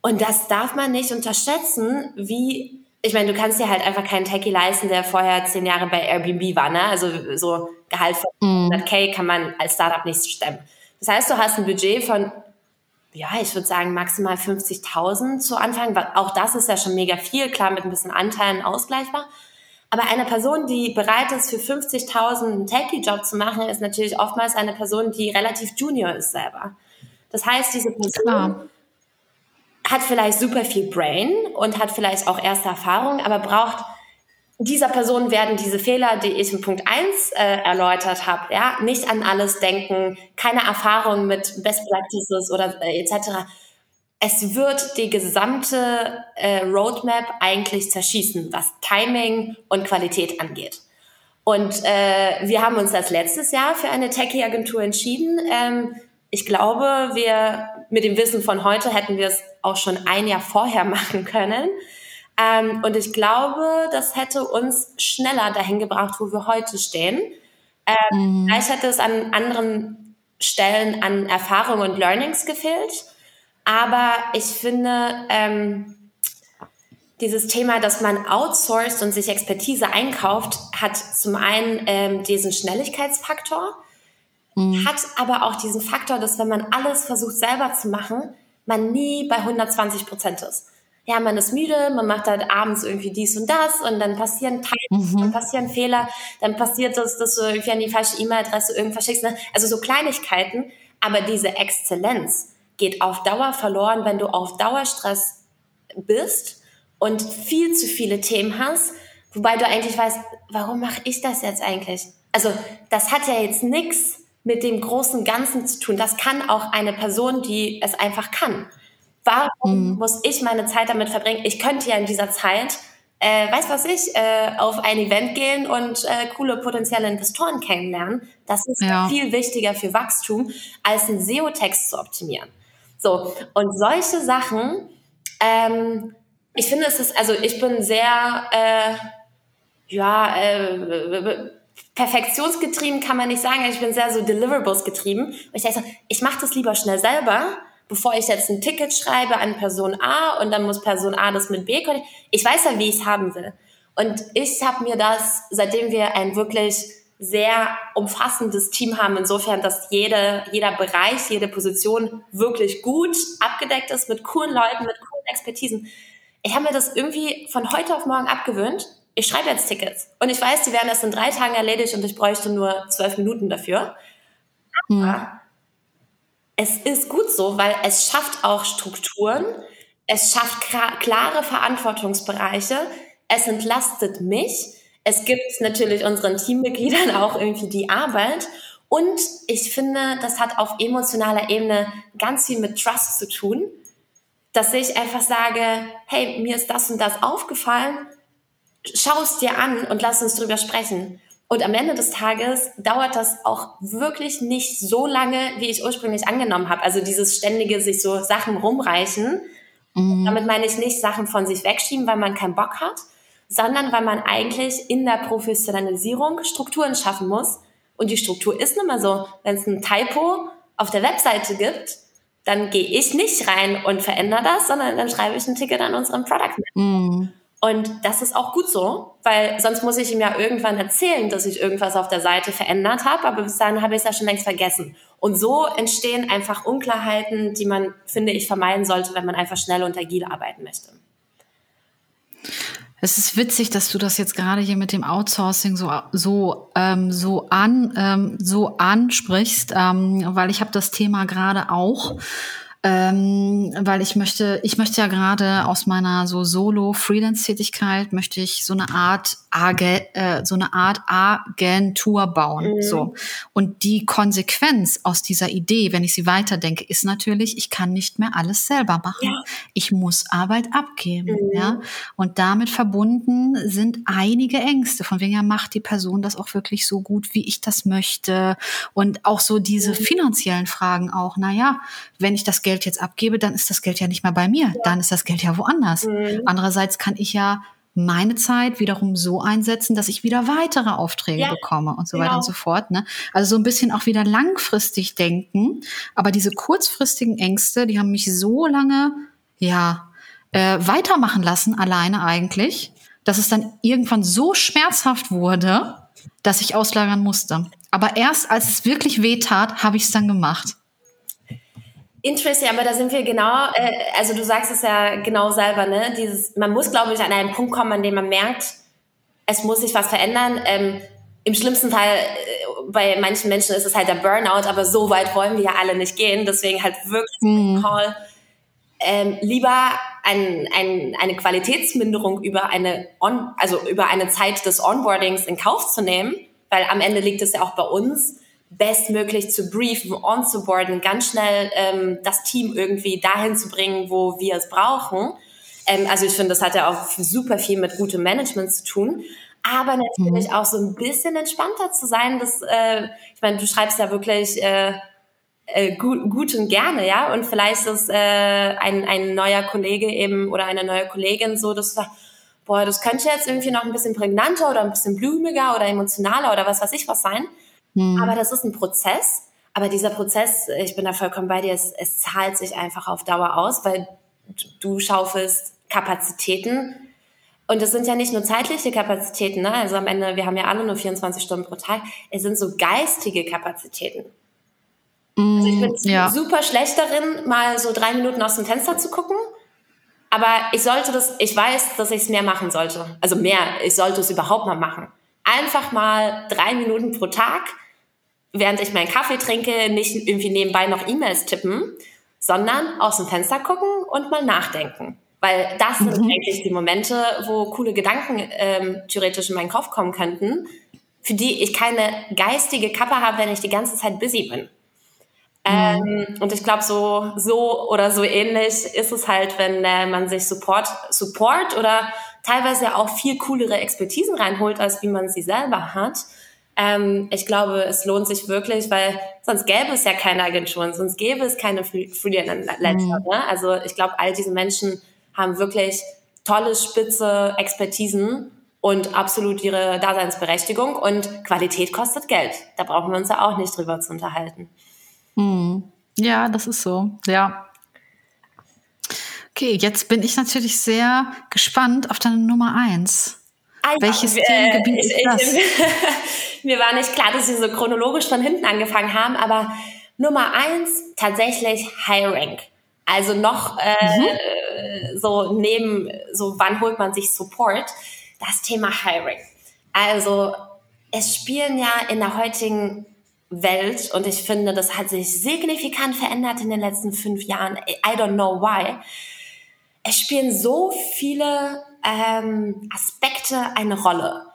Und das darf man nicht unterschätzen, wie, ich meine, du kannst dir halt einfach keinen Techie leisten, der vorher zehn Jahre bei Airbnb war, ne? Also so Gehalt von 100k mhm. kann man als Startup nicht stemmen. Das heißt, du hast ein Budget von, ja, ich würde sagen maximal 50.000 zu Anfang. Auch das ist ja schon mega viel, klar mit ein bisschen Anteilen ausgleichbar. Aber eine Person, die bereit ist, für 50.000 einen Techie-Job zu machen, ist natürlich oftmals eine Person, die relativ junior ist selber. Das heißt, diese Person Klar. hat vielleicht super viel Brain und hat vielleicht auch erste Erfahrungen, aber braucht dieser Person werden diese Fehler, die ich in Punkt 1 äh, erläutert habe, ja, nicht an alles denken, keine Erfahrung mit Best Practices oder äh, etc es wird die gesamte äh, Roadmap eigentlich zerschießen, was Timing und Qualität angeht. Und äh, wir haben uns das letztes Jahr für eine Techie-Agentur entschieden. Ähm, ich glaube, wir mit dem Wissen von heute hätten wir es auch schon ein Jahr vorher machen können. Ähm, und ich glaube, das hätte uns schneller dahin gebracht, wo wir heute stehen. Ähm, mhm. Vielleicht hätte es an anderen Stellen an Erfahrung und Learnings gefehlt. Aber ich finde, ähm, dieses Thema, dass man outsourced und sich Expertise einkauft, hat zum einen ähm, diesen Schnelligkeitsfaktor, mhm. hat aber auch diesen Faktor, dass wenn man alles versucht selber zu machen, man nie bei 120 Prozent ist. Ja, man ist müde, man macht halt abends irgendwie dies und das und dann passieren Teils, mhm. dann passieren Fehler, dann passiert das, dass du irgendwie an die falsche E-Mail-Adresse irgendwas schickst. Ne? Also so Kleinigkeiten, aber diese Exzellenz, geht auf Dauer verloren, wenn du auf Dauerstress bist und viel zu viele Themen hast, wobei du eigentlich weißt, warum mache ich das jetzt eigentlich? Also das hat ja jetzt nichts mit dem großen Ganzen zu tun. Das kann auch eine Person, die es einfach kann. Warum mhm. muss ich meine Zeit damit verbringen? Ich könnte ja in dieser Zeit, äh, weiß was ich, äh, auf ein Event gehen und äh, coole potenzielle Investoren kennenlernen. Das ist ja. viel wichtiger für Wachstum, als einen SEO-Text zu optimieren. So, und solche Sachen, ähm, ich finde, es ist, also ich bin sehr, äh, ja, äh, perfektionsgetrieben kann man nicht sagen. Ich bin sehr so Deliverables getrieben. Und ich denke so, ich mache das lieber schnell selber, bevor ich jetzt ein Ticket schreibe an Person A und dann muss Person A das mit B. Ich weiß ja, wie ich es haben will. Und ich habe mir das, seitdem wir ein wirklich sehr umfassendes Team haben, insofern, dass jede, jeder Bereich, jede Position wirklich gut abgedeckt ist mit coolen Leuten, mit coolen Expertisen. Ich habe mir das irgendwie von heute auf morgen abgewöhnt. Ich schreibe jetzt Tickets und ich weiß, die werden erst in drei Tagen erledigt und ich bräuchte nur zwölf Minuten dafür. Aber hm. Es ist gut so, weil es schafft auch Strukturen, es schafft klare Verantwortungsbereiche, es entlastet mich, es gibt natürlich unseren Teammitgliedern auch irgendwie die Arbeit. Und ich finde, das hat auf emotionaler Ebene ganz viel mit Trust zu tun, dass ich einfach sage, hey, mir ist das und das aufgefallen, schau es dir an und lass uns drüber sprechen. Und am Ende des Tages dauert das auch wirklich nicht so lange, wie ich ursprünglich angenommen habe. Also dieses ständige sich so Sachen rumreichen. Mhm. Damit meine ich nicht Sachen von sich wegschieben, weil man keinen Bock hat, sondern weil man eigentlich in der Professionalisierung Strukturen schaffen muss. Und die Struktur ist nun mal so, wenn es ein Typo auf der Webseite gibt, dann gehe ich nicht rein und verändere das, sondern dann schreibe ich ein Ticket an unseren Product mm. Und das ist auch gut so, weil sonst muss ich ihm ja irgendwann erzählen, dass ich irgendwas auf der Seite verändert habe, aber bis dahin habe ich es ja schon längst vergessen. Und so entstehen einfach Unklarheiten, die man, finde ich, vermeiden sollte, wenn man einfach schnell und agil arbeiten möchte. Es ist witzig, dass du das jetzt gerade hier mit dem Outsourcing so so ähm, so an ähm, so ansprichst, ähm, weil ich habe das Thema gerade auch ähm, weil ich möchte, ich möchte ja gerade aus meiner so Solo-Freelance-Tätigkeit möchte ich so eine Art Ag äh, so eine Art Agentur bauen. Mhm. So und die Konsequenz aus dieser Idee, wenn ich sie weiterdenke, ist natürlich, ich kann nicht mehr alles selber machen. Ja. Ich muss Arbeit abgeben. Mhm. Ja und damit verbunden sind einige Ängste. Von wegen ja macht die Person das auch wirklich so gut, wie ich das möchte und auch so diese mhm. finanziellen Fragen auch. Na ja, wenn ich das Geld Geld jetzt abgebe, dann ist das Geld ja nicht mehr bei mir. Ja. Dann ist das Geld ja woanders. Mhm. Andererseits kann ich ja meine Zeit wiederum so einsetzen, dass ich wieder weitere Aufträge ja, bekomme und so genau. weiter und so fort. Ne? Also so ein bisschen auch wieder langfristig denken. Aber diese kurzfristigen Ängste, die haben mich so lange, ja, äh, weitermachen lassen, alleine eigentlich, dass es dann irgendwann so schmerzhaft wurde, dass ich auslagern musste. Aber erst als es wirklich weh tat, habe ich es dann gemacht. Interesting, aber da sind wir genau, äh, also du sagst es ja genau selber, ne? Dieses, man muss, glaube ich, an einen Punkt kommen, an dem man merkt, es muss sich was verändern. Ähm, Im schlimmsten Fall, äh, bei manchen Menschen ist es halt der Burnout, aber so weit wollen wir ja alle nicht gehen. Deswegen halt wirklich mhm. Call, ähm, lieber ein, ein, eine Qualitätsminderung über eine, on, also über eine Zeit des Onboardings in Kauf zu nehmen, weil am Ende liegt es ja auch bei uns bestmöglich zu briefen, onzuboarden, ganz schnell ähm, das Team irgendwie dahin zu bringen, wo wir es brauchen. Ähm, also ich finde, das hat ja auch super viel mit gutem Management zu tun. Aber natürlich mhm. auch so ein bisschen entspannter zu sein. Das, äh, ich meine, du schreibst ja wirklich äh, äh, gut, gut und gerne, ja. Und vielleicht ist äh, ein, ein neuer Kollege eben oder eine neue Kollegin so, dass du sagst, boah, das könnte jetzt irgendwie noch ein bisschen prägnanter oder ein bisschen blumiger oder emotionaler oder was weiß ich was sein. Mhm. Aber das ist ein Prozess. Aber dieser Prozess, ich bin da vollkommen bei dir, es, es zahlt sich einfach auf Dauer aus, weil du schaufelst Kapazitäten. Und es sind ja nicht nur zeitliche Kapazitäten, ne? also am Ende, wir haben ja alle nur 24 Stunden pro Tag, es sind so geistige Kapazitäten. Also ich bin ja. super schlecht darin, mal so drei Minuten aus dem Fenster zu gucken. Aber ich sollte das, ich weiß, dass ich es mehr machen sollte. Also mehr, ich sollte es überhaupt mal machen. Einfach mal drei Minuten pro Tag während ich meinen Kaffee trinke, nicht irgendwie nebenbei noch E-Mails tippen, sondern aus dem Fenster gucken und mal nachdenken. Weil das sind mhm. eigentlich die Momente, wo coole Gedanken ähm, theoretisch in meinen Kopf kommen könnten, für die ich keine geistige Kappe habe, wenn ich die ganze Zeit busy bin. Mhm. Ähm, und ich glaube, so, so oder so ähnlich ist es halt, wenn äh, man sich Support, Support oder teilweise auch viel coolere Expertisen reinholt, als wie man sie selber hat. Ähm, ich glaube, es lohnt sich wirklich, weil sonst gäbe es ja keine Agenturen, sonst gäbe es keine Freelancer. Mhm. Ne? Also ich glaube, all diese Menschen haben wirklich tolle, spitze Expertisen und absolut ihre Daseinsberechtigung. Und Qualität kostet Geld. Da brauchen wir uns ja auch nicht drüber zu unterhalten. Mhm. Ja, das ist so. Ja. Okay, jetzt bin ich natürlich sehr gespannt auf deine Nummer eins. Ah, Welches ja, Themengebiet äh, ist das? mir war nicht klar, dass sie so chronologisch von hinten angefangen haben, aber Nummer eins tatsächlich High Rank. Also noch äh, mhm. so neben, so wann holt man sich Support, das Thema Hiring. Also es spielen ja in der heutigen Welt und ich finde, das hat sich signifikant verändert in den letzten fünf Jahren. I don't know why. Es spielen so viele ähm, Aspekte eine Rolle.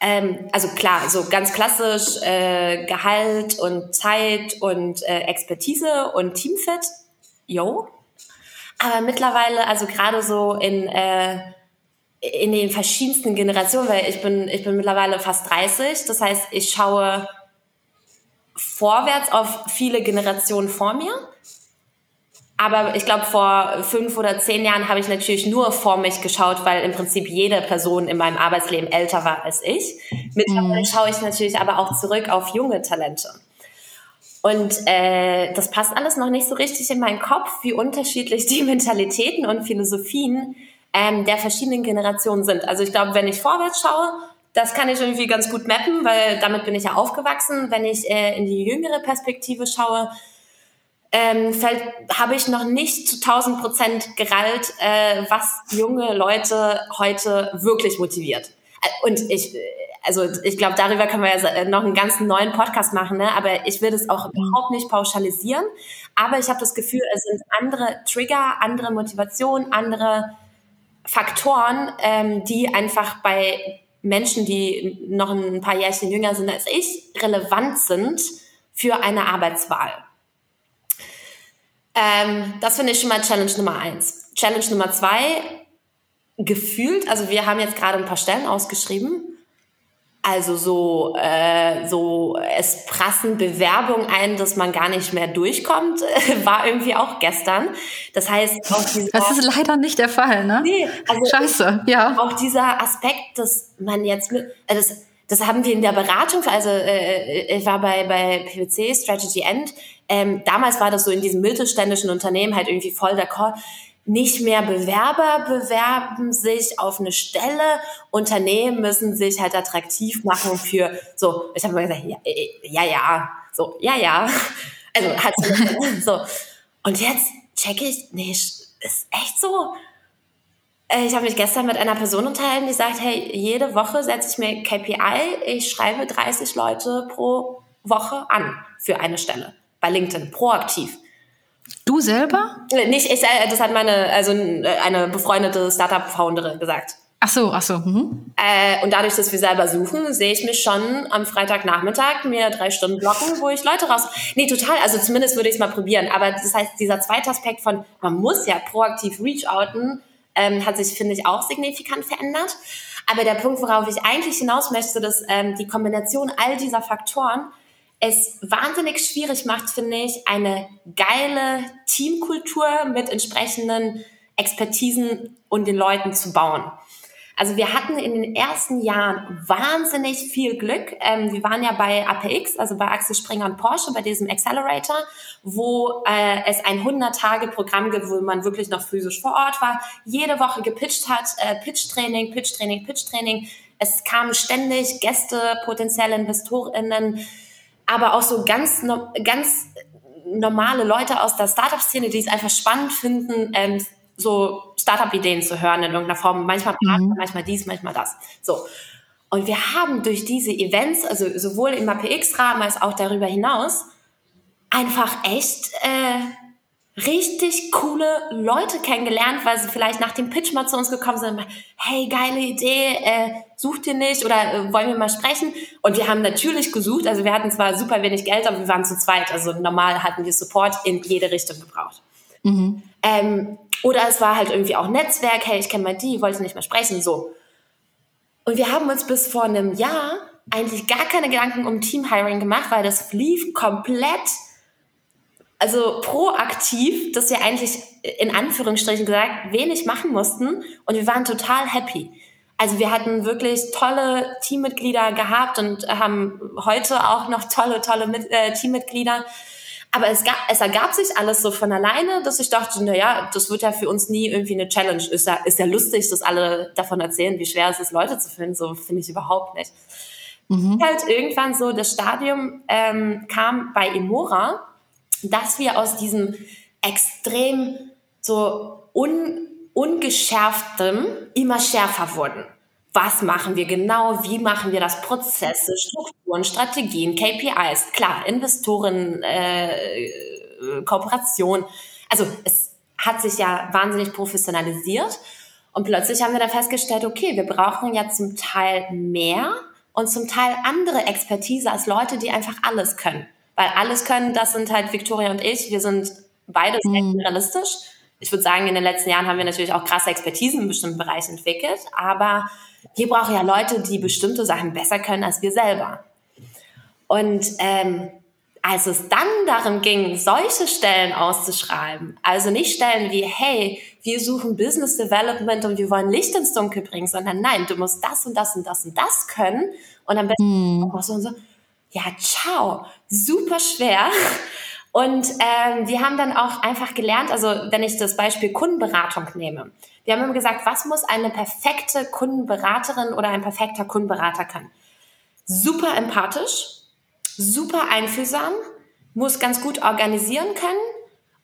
Ähm, also klar, so ganz klassisch äh, Gehalt und Zeit und äh, Expertise und Teamfit, yo. Aber mittlerweile, also gerade so in äh, in den verschiedensten Generationen, weil ich bin ich bin mittlerweile fast 30, das heißt, ich schaue vorwärts auf viele Generationen vor mir aber ich glaube, vor fünf oder zehn Jahren habe ich natürlich nur vor mich geschaut, weil im Prinzip jede Person in meinem Arbeitsleben älter war als ich. Mittlerweile mhm. schaue ich natürlich aber auch zurück auf junge Talente. Und äh, das passt alles noch nicht so richtig in meinen Kopf, wie unterschiedlich die Mentalitäten und Philosophien ähm, der verschiedenen Generationen sind. Also ich glaube, wenn ich vorwärts schaue, das kann ich irgendwie ganz gut mappen, weil damit bin ich ja aufgewachsen. Wenn ich äh, in die jüngere Perspektive schaue, ähm, habe ich noch nicht zu 1000 Prozent gerallt, äh, was junge Leute heute wirklich motiviert. Äh, und ich, also ich glaube, darüber können wir ja äh, noch einen ganzen neuen Podcast machen, ne? aber ich will das auch mhm. überhaupt nicht pauschalisieren. Aber ich habe das Gefühl, es sind andere Trigger, andere Motivationen, andere Faktoren, ähm, die einfach bei Menschen, die noch ein paar Jährchen jünger sind als ich, relevant sind für eine Arbeitswahl. Ähm, das finde ich schon mal Challenge Nummer eins. Challenge Nummer zwei, gefühlt, also wir haben jetzt gerade ein paar Stellen ausgeschrieben. Also so, äh, so es prassen Bewerbungen ein, dass man gar nicht mehr durchkommt, war irgendwie auch gestern. Das heißt, auch dieser, das ist leider nicht der Fall, ne? Nee, also Scheiße, ja. Auch dieser Aspekt, dass man jetzt mit, äh, das, das haben wir in der Beratung, also äh, ich war bei, bei PwC, Strategy End, ähm, damals war das so in diesem mittelständischen Unternehmen halt irgendwie voll der Call. Nicht mehr Bewerber bewerben sich auf eine Stelle, Unternehmen müssen sich halt attraktiv machen für so, ich habe mal gesagt, ja, äh, ja, ja, so, ja, ja. Also hat so. Und jetzt check ich, nee, ist echt so. Äh, ich habe mich gestern mit einer Person unterhalten, die sagt, hey, jede Woche setze ich mir KPI, ich schreibe 30 Leute pro Woche an für eine Stelle bei LinkedIn, proaktiv. Du selber? Äh, nicht, ich, äh, das hat meine, also eine befreundete Startup-Founderin gesagt. Ach so, ach so. Mhm. Äh, und dadurch, dass wir selber suchen, sehe ich mich schon am Freitagnachmittag mir drei Stunden blocken, wo ich Leute raus. Nee, total. Also zumindest würde ich es mal probieren. Aber das heißt, dieser zweite Aspekt von, man muss ja proaktiv reach-outen, ähm, hat sich, finde ich, auch signifikant verändert. Aber der Punkt, worauf ich eigentlich hinaus möchte, dass ähm, die Kombination all dieser Faktoren es wahnsinnig schwierig macht, finde ich, eine geile Teamkultur mit entsprechenden Expertisen und den Leuten zu bauen. Also wir hatten in den ersten Jahren wahnsinnig viel Glück. Ähm, wir waren ja bei APX, also bei Axel Springer und Porsche, bei diesem Accelerator, wo äh, es ein 100-Tage-Programm gibt, wo man wirklich noch physisch vor Ort war, jede Woche gepitcht hat, äh, Pitch-Training, Pitch-Training, Pitch-Training. Es kamen ständig Gäste, potenzielle InvestorInnen, aber auch so ganz, ganz normale Leute aus der Startup-Szene, die es einfach spannend finden, ähm, so Startup-Ideen zu hören in irgendeiner Form. Manchmal mhm. manchmal dies, manchmal das. So. Und wir haben durch diese Events, also sowohl im APX-Rahmen als auch darüber hinaus, einfach echt äh, richtig coole Leute kennengelernt, weil sie vielleicht nach dem Pitch mal zu uns gekommen sind hey, geile Idee, äh, sucht ihr nicht oder äh, wollen wir mal sprechen? Und wir haben natürlich gesucht, also wir hatten zwar super wenig Geld, aber wir waren zu zweit, also normal hatten wir Support in jede Richtung gebraucht. Mhm. Ähm, oder es war halt irgendwie auch Netzwerk, hey, ich kenne mal die, wollte nicht mehr sprechen, so. Und wir haben uns bis vor einem Jahr eigentlich gar keine Gedanken um Teamhiring gemacht, weil das lief komplett, also proaktiv, dass wir eigentlich in Anführungsstrichen gesagt wenig machen mussten und wir waren total happy. Also wir hatten wirklich tolle Teammitglieder gehabt und haben heute auch noch tolle, tolle Mit äh, Teammitglieder. Aber es, gab, es ergab sich alles so von alleine, dass ich dachte, na ja, das wird ja für uns nie irgendwie eine Challenge. Ist ja, ist ja lustig, dass alle davon erzählen, wie schwer es ist, Leute zu finden. So finde ich überhaupt nicht. Mhm. Halt irgendwann so das Stadium ähm, kam bei Imora, dass wir aus diesem extrem so un, ungeschärftem immer schärfer wurden was machen wir genau, wie machen wir das, Prozesse, Strukturen, Strategien, KPIs, klar, Investoren, äh, Kooperation. Also es hat sich ja wahnsinnig professionalisiert und plötzlich haben wir dann festgestellt, okay, wir brauchen ja zum Teil mehr und zum Teil andere Expertise als Leute, die einfach alles können. Weil alles können, das sind halt Victoria und ich, wir sind beide sehr mhm. generalistisch. Ich würde sagen, in den letzten Jahren haben wir natürlich auch krasse Expertisen in bestimmten Bereichen entwickelt, aber wir brauchen ja Leute, die bestimmte Sachen besser können als wir selber. Und ähm, als es dann darum ging, solche Stellen auszuschreiben, also nicht Stellen wie, hey, wir suchen Business Development und wir wollen Licht ins Dunkel bringen, sondern nein, du musst das und das und das und das können und am besten mm. auch so und so. Ja, ciao, super schwer. Und ähm, wir haben dann auch einfach gelernt, also wenn ich das Beispiel Kundenberatung nehme, wir haben immer gesagt, was muss eine perfekte Kundenberaterin oder ein perfekter Kundenberater können? Super empathisch, super einfühlsam, muss ganz gut organisieren können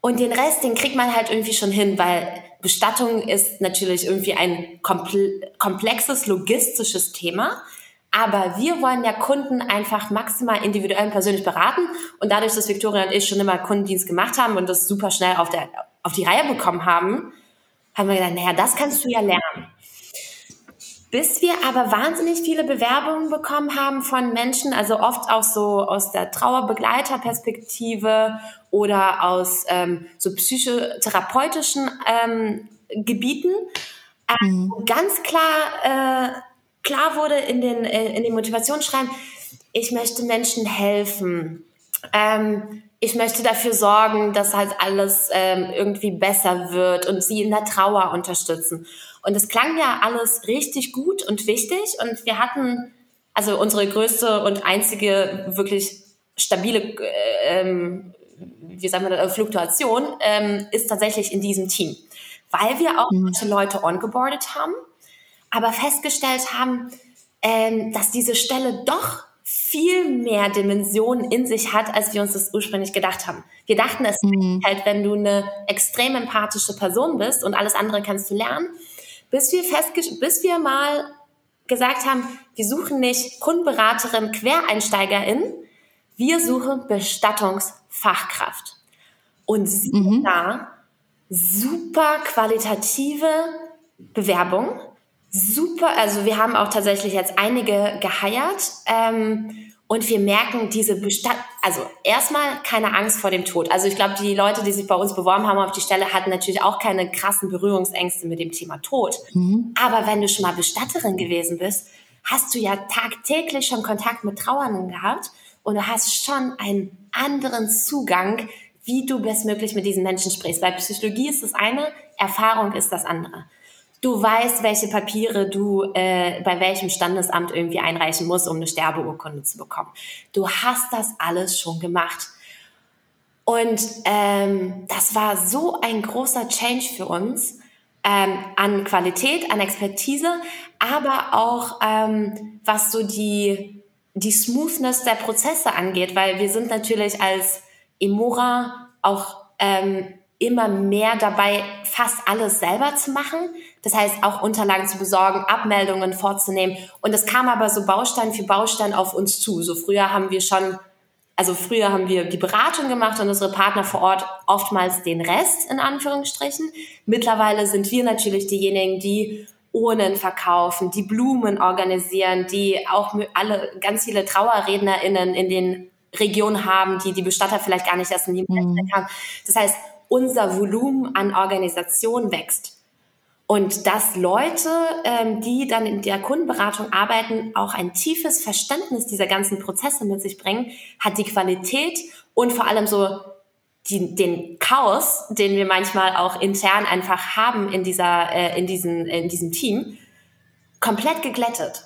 und den Rest, den kriegt man halt irgendwie schon hin, weil Bestattung ist natürlich irgendwie ein komplexes logistisches Thema. Aber wir wollen ja Kunden einfach maximal individuell und persönlich beraten. Und dadurch, dass Victoria und ich schon immer Kundendienst gemacht haben und das super schnell auf, der, auf die Reihe bekommen haben, haben wir gedacht, naja, das kannst du ja lernen. Bis wir aber wahnsinnig viele Bewerbungen bekommen haben von Menschen, also oft auch so aus der Trauerbegleiterperspektive oder aus ähm, so psychotherapeutischen ähm, Gebieten. Mhm. ganz klar äh, klar wurde in den, äh, in den Motivationsschreiben, ich möchte Menschen helfen. Ähm, ich möchte dafür sorgen, dass halt alles ähm, irgendwie besser wird und sie in der Trauer unterstützen. Und es klang ja alles richtig gut und wichtig. Und wir hatten, also unsere größte und einzige wirklich stabile, äh, ähm, wie sagen wir das, Fluktuation ähm, ist tatsächlich in diesem Team. Weil wir auch mhm. Leute ongeboardet haben aber festgestellt haben, ähm, dass diese Stelle doch viel mehr Dimensionen in sich hat, als wir uns das ursprünglich gedacht haben. Wir dachten, es mhm. halt, wenn du eine extrem empathische Person bist und alles andere kannst du lernen, bis wir bis wir mal gesagt haben, wir suchen nicht Kundenberaterin, Quereinsteigerin, wir suchen Bestattungsfachkraft. Und sie mhm. da super qualitative Bewerbung super, also wir haben auch tatsächlich jetzt einige geheiert ähm, und wir merken diese Bestand, also erstmal keine Angst vor dem Tod. Also ich glaube, die Leute, die sich bei uns beworben haben auf die Stelle, hatten natürlich auch keine krassen Berührungsängste mit dem Thema Tod. Mhm. Aber wenn du schon mal Bestatterin gewesen bist, hast du ja tagtäglich schon Kontakt mit Trauernden gehabt und du hast schon einen anderen Zugang, wie du bestmöglich mit diesen Menschen sprichst. Weil Psychologie ist das eine, Erfahrung ist das andere. Du weißt, welche Papiere du äh, bei welchem Standesamt irgendwie einreichen musst, um eine Sterbeurkunde zu bekommen. Du hast das alles schon gemacht. Und ähm, das war so ein großer Change für uns ähm, an Qualität, an Expertise, aber auch ähm, was so die, die Smoothness der Prozesse angeht, weil wir sind natürlich als Emora auch ähm, immer mehr dabei, fast alles selber zu machen. Das heißt, auch Unterlagen zu besorgen, Abmeldungen vorzunehmen. Und es kam aber so Baustein für Baustein auf uns zu. So früher haben wir schon, also früher haben wir die Beratung gemacht und unsere Partner vor Ort oftmals den Rest, in Anführungsstrichen. Mittlerweile sind wir natürlich diejenigen, die Urnen verkaufen, die Blumen organisieren, die auch alle, ganz viele TrauerrednerInnen in den Regionen haben, die die Bestatter vielleicht gar nicht erst in die mhm. haben. Das heißt, unser Volumen an Organisation wächst. Und dass Leute, ähm, die dann in der Kundenberatung arbeiten, auch ein tiefes Verständnis dieser ganzen Prozesse mit sich bringen, hat die Qualität und vor allem so die, den Chaos, den wir manchmal auch intern einfach haben in dieser, äh, in diesen, in diesem Team, komplett geglättet.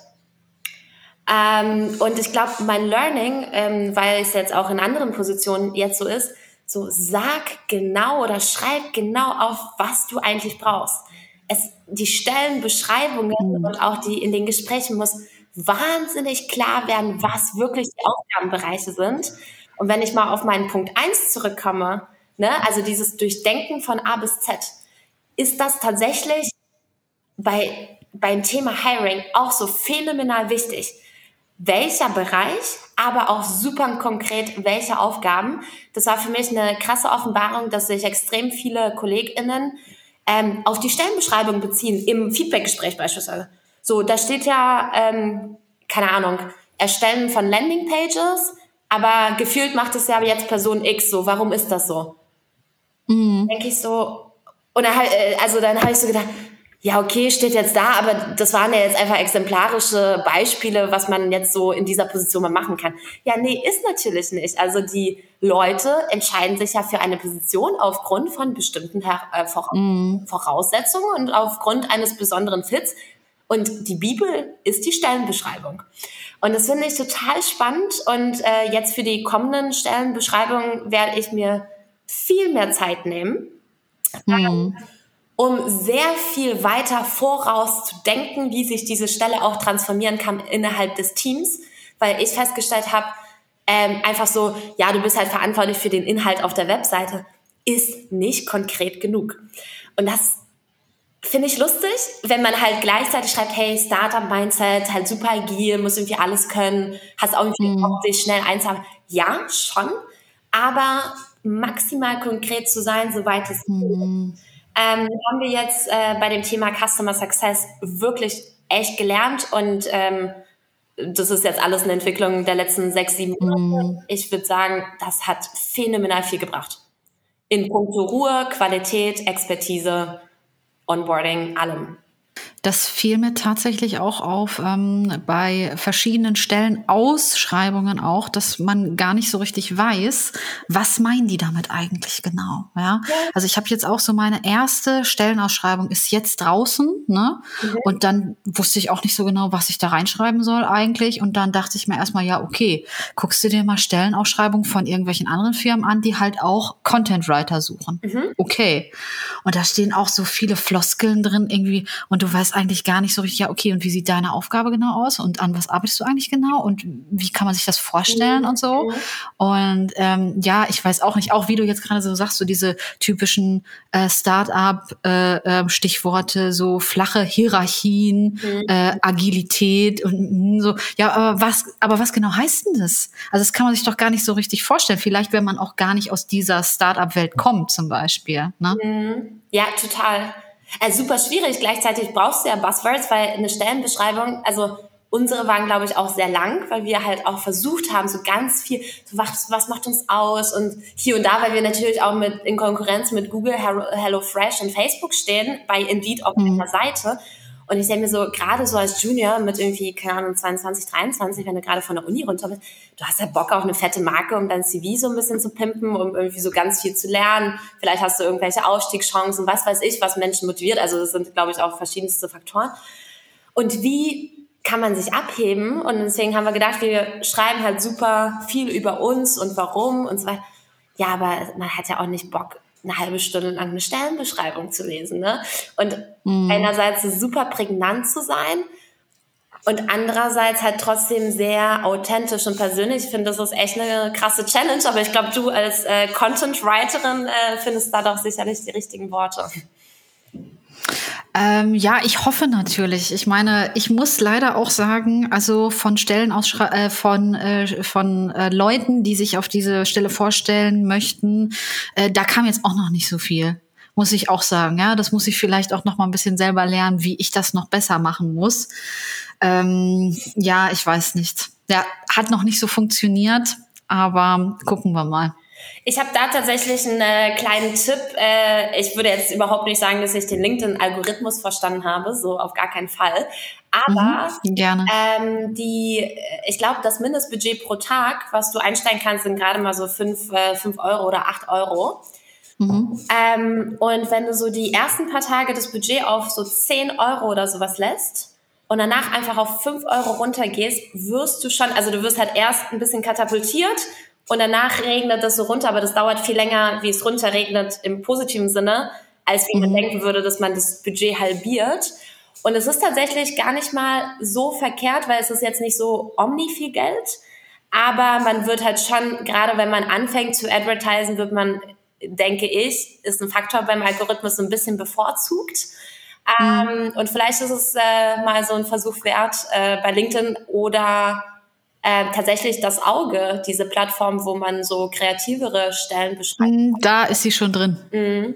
Ähm, und ich glaube, mein Learning, ähm, weil es jetzt auch in anderen Positionen jetzt so ist, so sag genau oder schreib genau auf, was du eigentlich brauchst. Es, die Stellenbeschreibungen mhm. und auch die in den Gesprächen muss wahnsinnig klar werden, was wirklich die Aufgabenbereiche sind. Und wenn ich mal auf meinen Punkt eins zurückkomme, ne, also dieses Durchdenken von A bis Z, ist das tatsächlich bei, beim Thema Hiring auch so phänomenal wichtig. Welcher Bereich, aber auch super konkret, welche Aufgaben. Das war für mich eine krasse Offenbarung, dass sich extrem viele KollegInnen ähm, auf die Stellenbeschreibung beziehen, im Feedbackgespräch beispielsweise. So, da steht ja, ähm, keine Ahnung, Erstellen von Landingpages, aber gefühlt macht es ja jetzt Person X so. Warum ist das so? Mhm. Denke ich so. Und dann, äh, also dann habe ich so gedacht, ja, okay, steht jetzt da, aber das waren ja jetzt einfach exemplarische Beispiele, was man jetzt so in dieser Position mal machen kann. Ja, nee, ist natürlich nicht. Also die Leute entscheiden sich ja für eine Position aufgrund von bestimmten äh, mhm. Voraussetzungen und aufgrund eines besonderen Fits. Und die Bibel ist die Stellenbeschreibung. Und das finde ich total spannend. Und äh, jetzt für die kommenden Stellenbeschreibungen werde ich mir viel mehr Zeit nehmen. Mhm um sehr viel weiter voraus zu denken, wie sich diese Stelle auch transformieren kann innerhalb des Teams, weil ich festgestellt habe, ähm, einfach so, ja, du bist halt verantwortlich für den Inhalt auf der Webseite, ist nicht konkret genug. Und das finde ich lustig, wenn man halt gleichzeitig schreibt, hey, Startup-Mindset, halt super agil, muss irgendwie alles können, hast auch irgendwie mhm. dich schnell einzuhaben. Ja, schon, aber maximal konkret zu sein, soweit es mhm. geht ähm, haben wir jetzt äh, bei dem Thema Customer Success wirklich echt gelernt und ähm, das ist jetzt alles eine Entwicklung der letzten sechs, sieben Monate. Mm. Ich würde sagen, das hat phänomenal viel gebracht. In puncto Ruhe, Qualität, Expertise, Onboarding, allem. Das fiel mir tatsächlich auch auf ähm, bei verschiedenen Stellen, Ausschreibungen auch, dass man gar nicht so richtig weiß, was meinen die damit eigentlich genau. Ja? Also ich habe jetzt auch so meine erste Stellenausschreibung ist jetzt draußen, ne? Mhm. Und dann wusste ich auch nicht so genau, was ich da reinschreiben soll eigentlich. Und dann dachte ich mir erstmal, ja, okay, guckst du dir mal Stellenausschreibungen von irgendwelchen anderen Firmen an, die halt auch Content Writer suchen. Mhm. Okay. Und da stehen auch so viele Floskeln drin irgendwie und du weißt eigentlich gar nicht so richtig, ja, okay, und wie sieht deine Aufgabe genau aus und an was arbeitest du eigentlich genau und wie kann man sich das vorstellen mhm. und so. Und ähm, ja, ich weiß auch nicht, auch wie du jetzt gerade so sagst, so diese typischen äh, Start-up-Stichworte, äh, äh, so flache Hierarchien, mhm. äh, Agilität und so. Ja, aber was, aber was genau heißt denn das? Also das kann man sich doch gar nicht so richtig vorstellen. Vielleicht, wenn man auch gar nicht aus dieser Start-up-Welt kommt, zum Beispiel. Ne? Mhm. Ja, total. Also super schwierig. Gleichzeitig brauchst du ja Buzzwords, weil eine Stellenbeschreibung, also unsere waren, glaube ich, auch sehr lang, weil wir halt auch versucht haben, so ganz viel, so was, was macht uns aus und hier und da, weil wir natürlich auch mit in Konkurrenz mit Google, HelloFresh und Facebook stehen, bei Indeed auf mhm. einer Seite. Und ich denke mir so, gerade so als Junior mit irgendwie, keine Ahnung, 22, 23, wenn du gerade von der Uni runter bist, du hast ja Bock auf eine fette Marke, um dein CV so ein bisschen zu pimpen, um irgendwie so ganz viel zu lernen. Vielleicht hast du irgendwelche Aufstiegschancen, was weiß ich, was Menschen motiviert. Also das sind, glaube ich, auch verschiedenste Faktoren. Und wie kann man sich abheben? Und deswegen haben wir gedacht, wir schreiben halt super viel über uns und warum und so weiter. Ja, aber man hat ja auch nicht Bock, eine halbe Stunde lang eine Stellenbeschreibung zu lesen. Ne? Und mhm. einerseits super prägnant zu sein und andererseits halt trotzdem sehr authentisch und persönlich. Ich finde, das ist echt eine krasse Challenge, aber ich glaube, du als äh, Content-Writerin äh, findest da doch sicherlich die richtigen Worte. Ähm, ja, ich hoffe natürlich. Ich meine, ich muss leider auch sagen, also von Stellen aus äh, von äh, von äh, Leuten, die sich auf diese Stelle vorstellen möchten, äh, da kam jetzt auch noch nicht so viel. Muss ich auch sagen, ja, das muss ich vielleicht auch noch mal ein bisschen selber lernen, wie ich das noch besser machen muss. Ähm, ja, ich weiß nicht. Ja, hat noch nicht so funktioniert, aber gucken wir mal. Ich habe da tatsächlich einen äh, kleinen Tipp. Äh, ich würde jetzt überhaupt nicht sagen, dass ich den LinkedIn-Algorithmus verstanden habe, so auf gar keinen Fall. Aber mhm, gerne. Ähm, die, ich glaube, das Mindestbudget pro Tag, was du einsteigen kannst, sind gerade mal so fünf, äh, fünf Euro oder acht Euro. Mhm. Ähm, und wenn du so die ersten paar Tage das Budget auf so zehn Euro oder sowas lässt, und danach einfach auf fünf Euro runtergehst, wirst du schon, also du wirst halt erst ein bisschen katapultiert und danach regnet es so runter, aber das dauert viel länger, wie es runterregnet im positiven Sinne, als wie man mhm. denken würde, dass man das Budget halbiert. Und es ist tatsächlich gar nicht mal so verkehrt, weil es ist jetzt nicht so omni viel Geld. Aber man wird halt schon, gerade wenn man anfängt zu advertisen, wird man, denke ich, ist ein Faktor beim Algorithmus so ein bisschen bevorzugt. Mhm. Ähm, und vielleicht ist es äh, mal so ein Versuch wert äh, bei LinkedIn oder äh, tatsächlich das Auge, diese Plattform, wo man so kreativere Stellen beschreibt. Mhm, da ist sie schon drin. Mhm.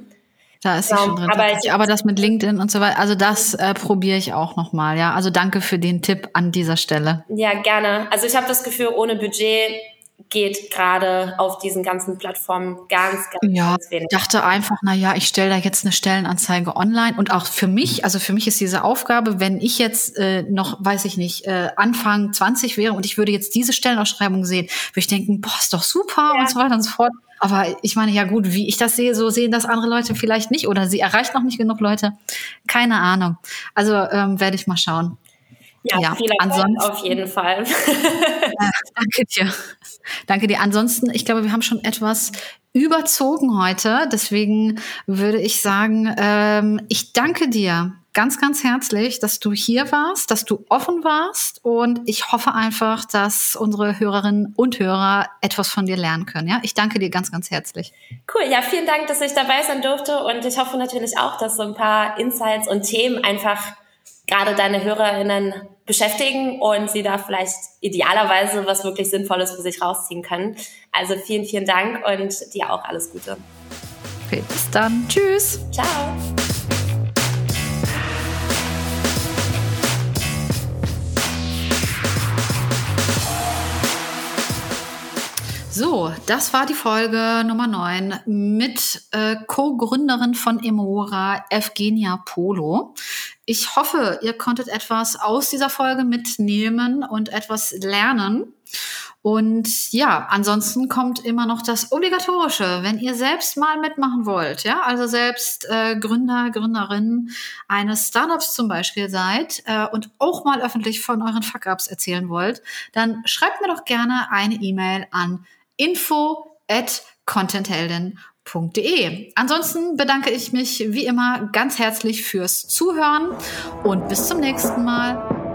Da ist genau, sie schon drin. Aber, ich, aber, das mit LinkedIn und so weiter, also das äh, probiere ich auch nochmal, ja. Also danke für den Tipp an dieser Stelle. Ja, gerne. Also ich habe das Gefühl, ohne Budget geht gerade auf diesen ganzen Plattformen ganz, ganz, ja, ganz wenig. Ich dachte einfach, na ja, ich stelle da jetzt eine Stellenanzeige online und auch für mich, also für mich ist diese Aufgabe, wenn ich jetzt äh, noch, weiß ich nicht, äh, Anfang 20 wäre und ich würde jetzt diese Stellenausschreibung sehen, würde ich denken, boah, ist doch super ja. und so weiter und so fort. Aber ich meine, ja gut, wie ich das sehe, so sehen das andere Leute vielleicht nicht oder sie erreicht noch nicht genug Leute. Keine Ahnung. Also ähm, werde ich mal schauen. Ja, ja. Ansonsten, auf jeden Fall. ja, danke dir. Danke dir. Ansonsten, ich glaube, wir haben schon etwas überzogen heute. Deswegen würde ich sagen, ähm, ich danke dir ganz, ganz herzlich, dass du hier warst, dass du offen warst und ich hoffe einfach, dass unsere Hörerinnen und Hörer etwas von dir lernen können. Ja, ich danke dir ganz, ganz herzlich. Cool. Ja, vielen Dank, dass ich dabei sein durfte und ich hoffe natürlich auch, dass so ein paar Insights und Themen einfach gerade deine HörerInnen beschäftigen und sie da vielleicht idealerweise was wirklich Sinnvolles für sich rausziehen können. Also vielen, vielen Dank und dir auch alles Gute. Okay, bis dann. Tschüss. Ciao. So, das war die Folge Nummer 9 mit äh, Co-Gründerin von Emora, Evgenia Polo. Ich hoffe, ihr konntet etwas aus dieser Folge mitnehmen und etwas lernen. Und ja, ansonsten kommt immer noch das Obligatorische, wenn ihr selbst mal mitmachen wollt, ja, also selbst äh, Gründer, Gründerin eines Startups zum Beispiel seid äh, und auch mal öffentlich von euren Fuck-Ups erzählen wollt, dann schreibt mir doch gerne eine E-Mail an info at contentheldin.de. Ansonsten bedanke ich mich wie immer ganz herzlich fürs Zuhören und bis zum nächsten Mal.